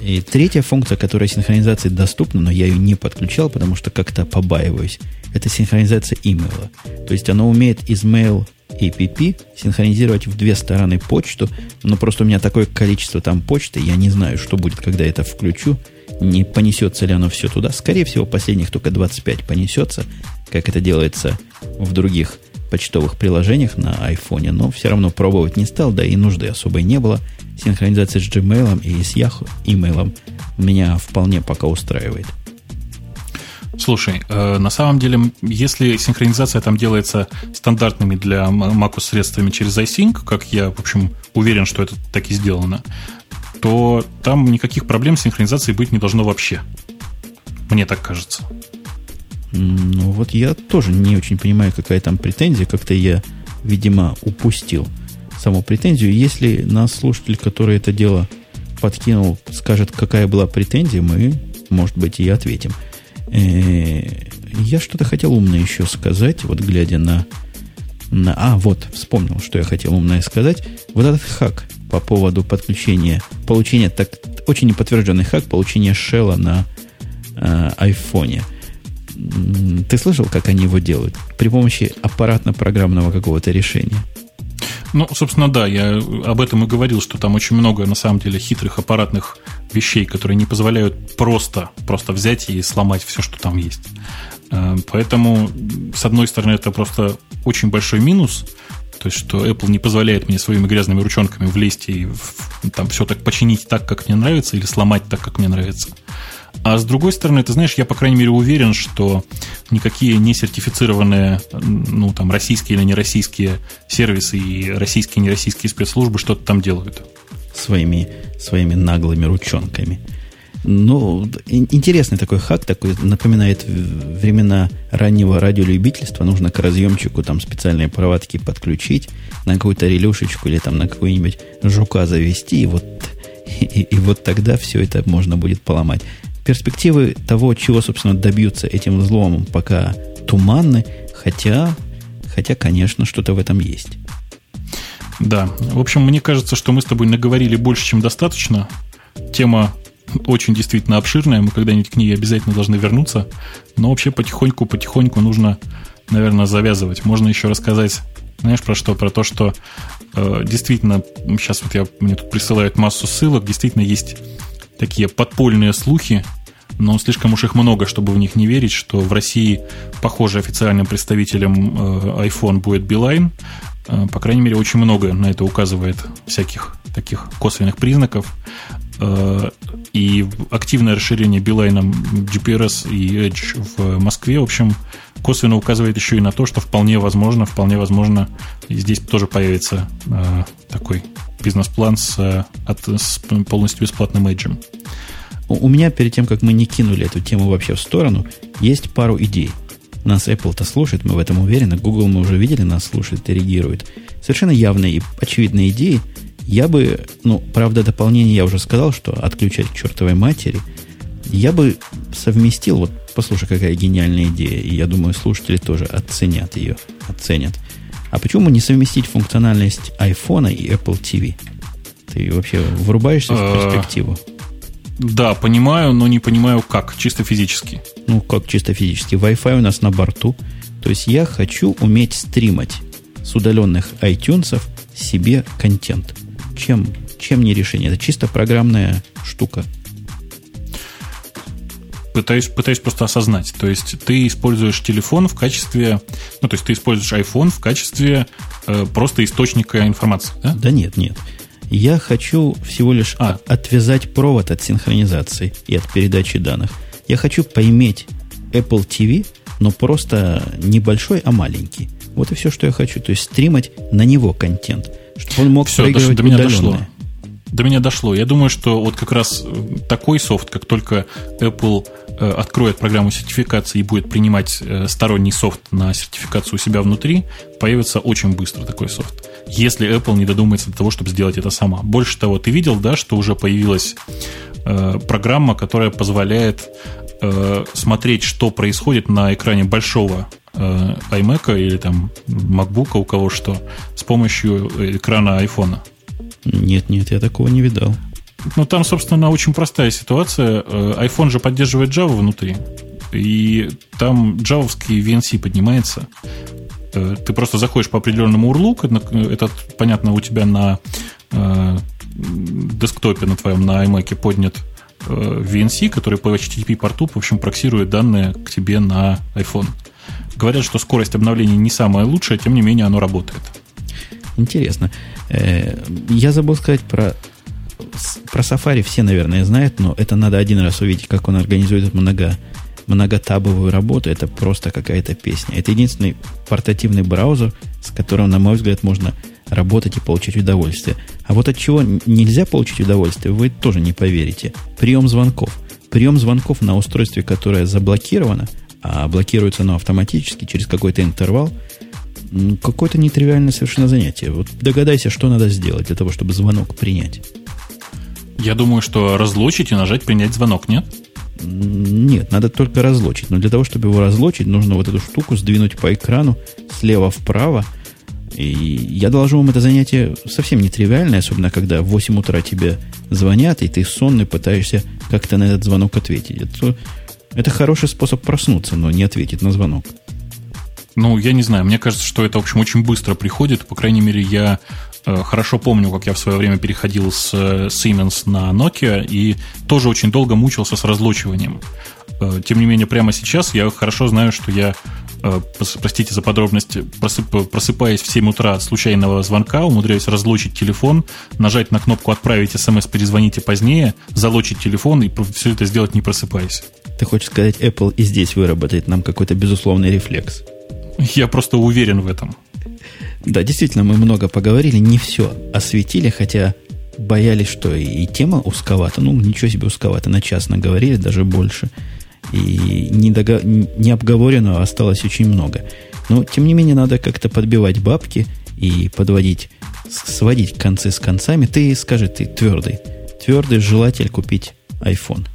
И третья функция, которая синхронизации доступна, но я ее не подключал, потому что как-то побаиваюсь, это синхронизация имейла. То есть она умеет из mail APP, синхронизировать в две стороны почту, но просто у меня такое количество там почты, я не знаю, что будет, когда это включу, не понесется ли оно все туда. Скорее всего, последних только 25 понесется, как это делается в других почтовых приложениях на айфоне, но все равно пробовать не стал, да и нужды особой не было. Синхронизация с Gmail и с Yahoo имейлом меня вполне пока устраивает. Слушай, э, на самом деле, если синхронизация там делается стандартными для Mac средствами через iSync, как я, в общем, уверен, что это так и сделано, то там никаких проблем с синхронизацией быть не должно вообще. Мне так кажется. Ну вот я тоже не очень понимаю, какая там претензия. Как-то я, видимо, упустил саму претензию. Если нас слушатель, который это дело подкинул, скажет, какая была претензия, мы, может быть, и ответим. Э, я что-то хотел умное еще сказать, вот глядя на, на... А, вот, вспомнил, что я хотел умное сказать. Вот этот хак по поводу подключения, получения, так, очень неподтвержденный хак получения шелла на э. Ты слышал, как они его делают? При помощи аппаратно-программного какого-то решения. Ну, собственно, да, я об этом и говорил, что там очень много, на самом деле, хитрых аппаратных вещей, которые не позволяют просто, просто взять и сломать все, что там есть. Э, поэтому, с одной стороны, это просто очень большой минус, то есть, что Apple не позволяет мне своими грязными ручонками влезть и там все так починить так, как мне нравится, или сломать так, как мне нравится. А с другой стороны, ты знаешь, я, по крайней мере, уверен, что никакие не сертифицированные, ну, там, российские или нероссийские сервисы и российские и нероссийские спецслужбы что-то там делают. Своими, своими наглыми ручонками. Ну, интересный такой хак, такой напоминает времена раннего радиолюбительства. Нужно к разъемчику там специальные проводки подключить, на какую-то релюшечку или там на какую-нибудь жука завести, и вот, и, и вот тогда все это можно будет поломать. Перспективы того, чего, собственно, добьются этим взломом, пока туманны, хотя, хотя, конечно, что-то в этом есть. Да, в общем, мне кажется, что мы с тобой наговорили больше, чем достаточно. Тема очень действительно обширная, мы когда-нибудь к ней обязательно должны вернуться. Но вообще потихоньку-потихоньку нужно, наверное, завязывать. Можно еще рассказать, знаешь, про что? Про то, что э, действительно, сейчас вот я, мне тут присылают массу ссылок, действительно есть такие подпольные слухи, но слишком уж их много, чтобы в них не верить, что в России, похоже, официальным представителем э, iPhone будет Beeline. Э, по крайней мере, очень много на это указывает всяких таких косвенных признаков. Э, и активное расширение Билайном GPRS и Edge в Москве, в общем, косвенно указывает еще и на то, что вполне возможно, вполне возможно, здесь тоже появится такой бизнес-план с, с полностью бесплатным эйджем. У меня перед тем, как мы не кинули эту тему вообще в сторону, есть пару идей. Нас Apple-то слушает, мы в этом уверены. Google мы уже видели, нас слушает и реагирует. Совершенно явные и очевидные идеи. Я бы, ну, правда, дополнение я уже сказал, что отключать к чертовой матери. Я бы совместил, вот послушай, какая гениальная идея, и я думаю, слушатели тоже оценят ее, оценят. А почему не совместить функциональность iPhone и Apple TV? Ты вообще врубаешься в а, перспективу? Да, понимаю, но не понимаю как, чисто физически. Ну, как чисто физически? Wi-Fi у нас на борту. То есть я хочу уметь стримать с удаленных iTunes себе контент. Чем, чем не решение? Это чисто программная штука. Пытаюсь, пытаюсь просто осознать. То есть ты используешь телефон в качестве... Ну, то есть ты используешь iPhone в качестве э, просто источника информации, да? Да нет, нет. Я хочу всего лишь а. отвязать провод от синхронизации и от передачи данных. Я хочу поиметь Apple TV, но просто небольшой, а маленький. Вот и все, что я хочу. То есть стримать на него контент, чтобы он мог все, проигрывать до, до меня дошло. До меня дошло. Я думаю, что вот как раз э, такой софт, как только Apple э, откроет программу сертификации и будет принимать э, сторонний софт на сертификацию у себя внутри, появится очень быстро такой софт. Если Apple не додумается до того, чтобы сделать это сама. Больше того, ты видел, да, что уже появилась э, программа, которая позволяет э, смотреть, что происходит на экране большого э, iMac или там MacBook, у кого что, с помощью экрана iPhone. Нет, нет, я такого не видал. Ну, там, собственно, очень простая ситуация. Э, iPhone же поддерживает Java внутри. И там джавовский VNC поднимается. Э, ты просто заходишь по определенному URL, этот, понятно, у тебя на э, десктопе на твоем, на iMac поднят э, VNC, который по HTTP порту, в общем, проксирует данные к тебе на iPhone. Говорят, что скорость обновления не самая лучшая, тем не менее оно работает. Интересно. Э, я забыл сказать про про Safari все, наверное, знают, но это надо один раз увидеть, как он организует много, многотабовую работу. Это просто какая-то песня. Это единственный портативный браузер, с которым, на мой взгляд, можно работать и получить удовольствие. А вот от чего нельзя получить удовольствие, вы тоже не поверите. Прием звонков. Прием звонков на устройстве, которое заблокировано, а блокируется оно автоматически через какой-то интервал, какое-то нетривиальное совершенно занятие. Вот догадайся, что надо сделать для того, чтобы звонок принять. Я думаю, что разлочить и нажать принять звонок, нет? Нет, надо только разлочить. Но для того, чтобы его разлочить, нужно вот эту штуку сдвинуть по экрану слева вправо. И я доложу вам это занятие совсем нетривиальное, особенно когда в 8 утра тебе звонят, и ты сонный пытаешься как-то на этот звонок ответить. Это, это хороший способ проснуться, но не ответить на звонок. Ну, я не знаю. Мне кажется, что это, в общем, очень быстро приходит. По крайней мере, я хорошо помню, как я в свое время переходил с э, Siemens на Nokia и тоже очень долго мучился с разлучиванием. Э, тем не менее, прямо сейчас я хорошо знаю, что я, простите за подробности, просыпаясь в 7 утра от случайного звонка, умудряюсь разлучить телефон, нажать на кнопку «Отправить смс, перезвоните позднее», залочить телефон и все это сделать не просыпаясь. Ты хочешь сказать, Apple и здесь выработает нам какой-то безусловный рефлекс? Я просто уверен в этом. Да, действительно, мы много поговорили, не все осветили, хотя боялись, что и тема узковата. Ну, ничего себе узковато, на час наговорили, даже больше. И недого... не обговоренного осталось очень много. Но, тем не менее, надо как-то подбивать бабки и подводить, сводить концы с концами. Ты скажи, ты твердый, твердый желатель купить iPhone.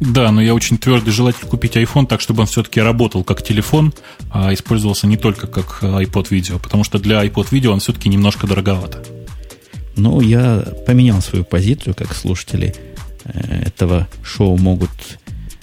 Да, но я очень твердый желатель купить iPhone так, чтобы он все-таки работал как телефон, а использовался не только как iPod видео, потому что для iPod видео он все-таки немножко дороговато. Ну, я поменял свою позицию, как слушатели э, этого шоу могут,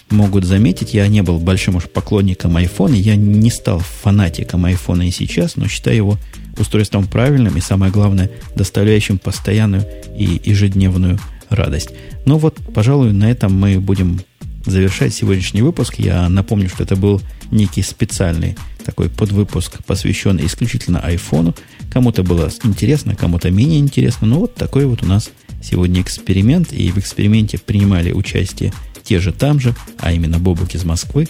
могут заметить. Я не был большим уж поклонником iPhone, я не стал фанатиком iPhone и сейчас, но считаю его устройством правильным и, самое главное, доставляющим постоянную и ежедневную радость. Ну вот, пожалуй, на этом мы будем завершать сегодняшний выпуск. Я напомню, что это был некий специальный такой подвыпуск, посвященный исключительно айфону. Кому-то было интересно, кому-то менее интересно. Но вот такой вот у нас сегодня эксперимент. И в эксперименте принимали участие те же там же, а именно Бобук из Москвы,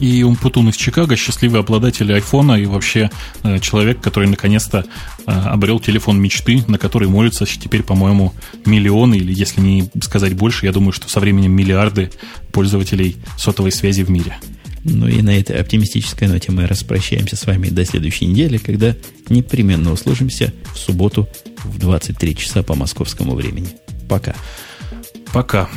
и Умпутун из Чикаго, счастливый обладатель айфона и вообще э, человек, который наконец-то э, обрел телефон мечты, на который молятся теперь, по-моему, миллионы, или если не сказать больше, я думаю, что со временем миллиарды пользователей сотовой связи в мире. Ну и на этой оптимистической ноте мы распрощаемся с вами до следующей недели, когда непременно услышимся в субботу в 23 часа по московскому времени. Пока. Пока.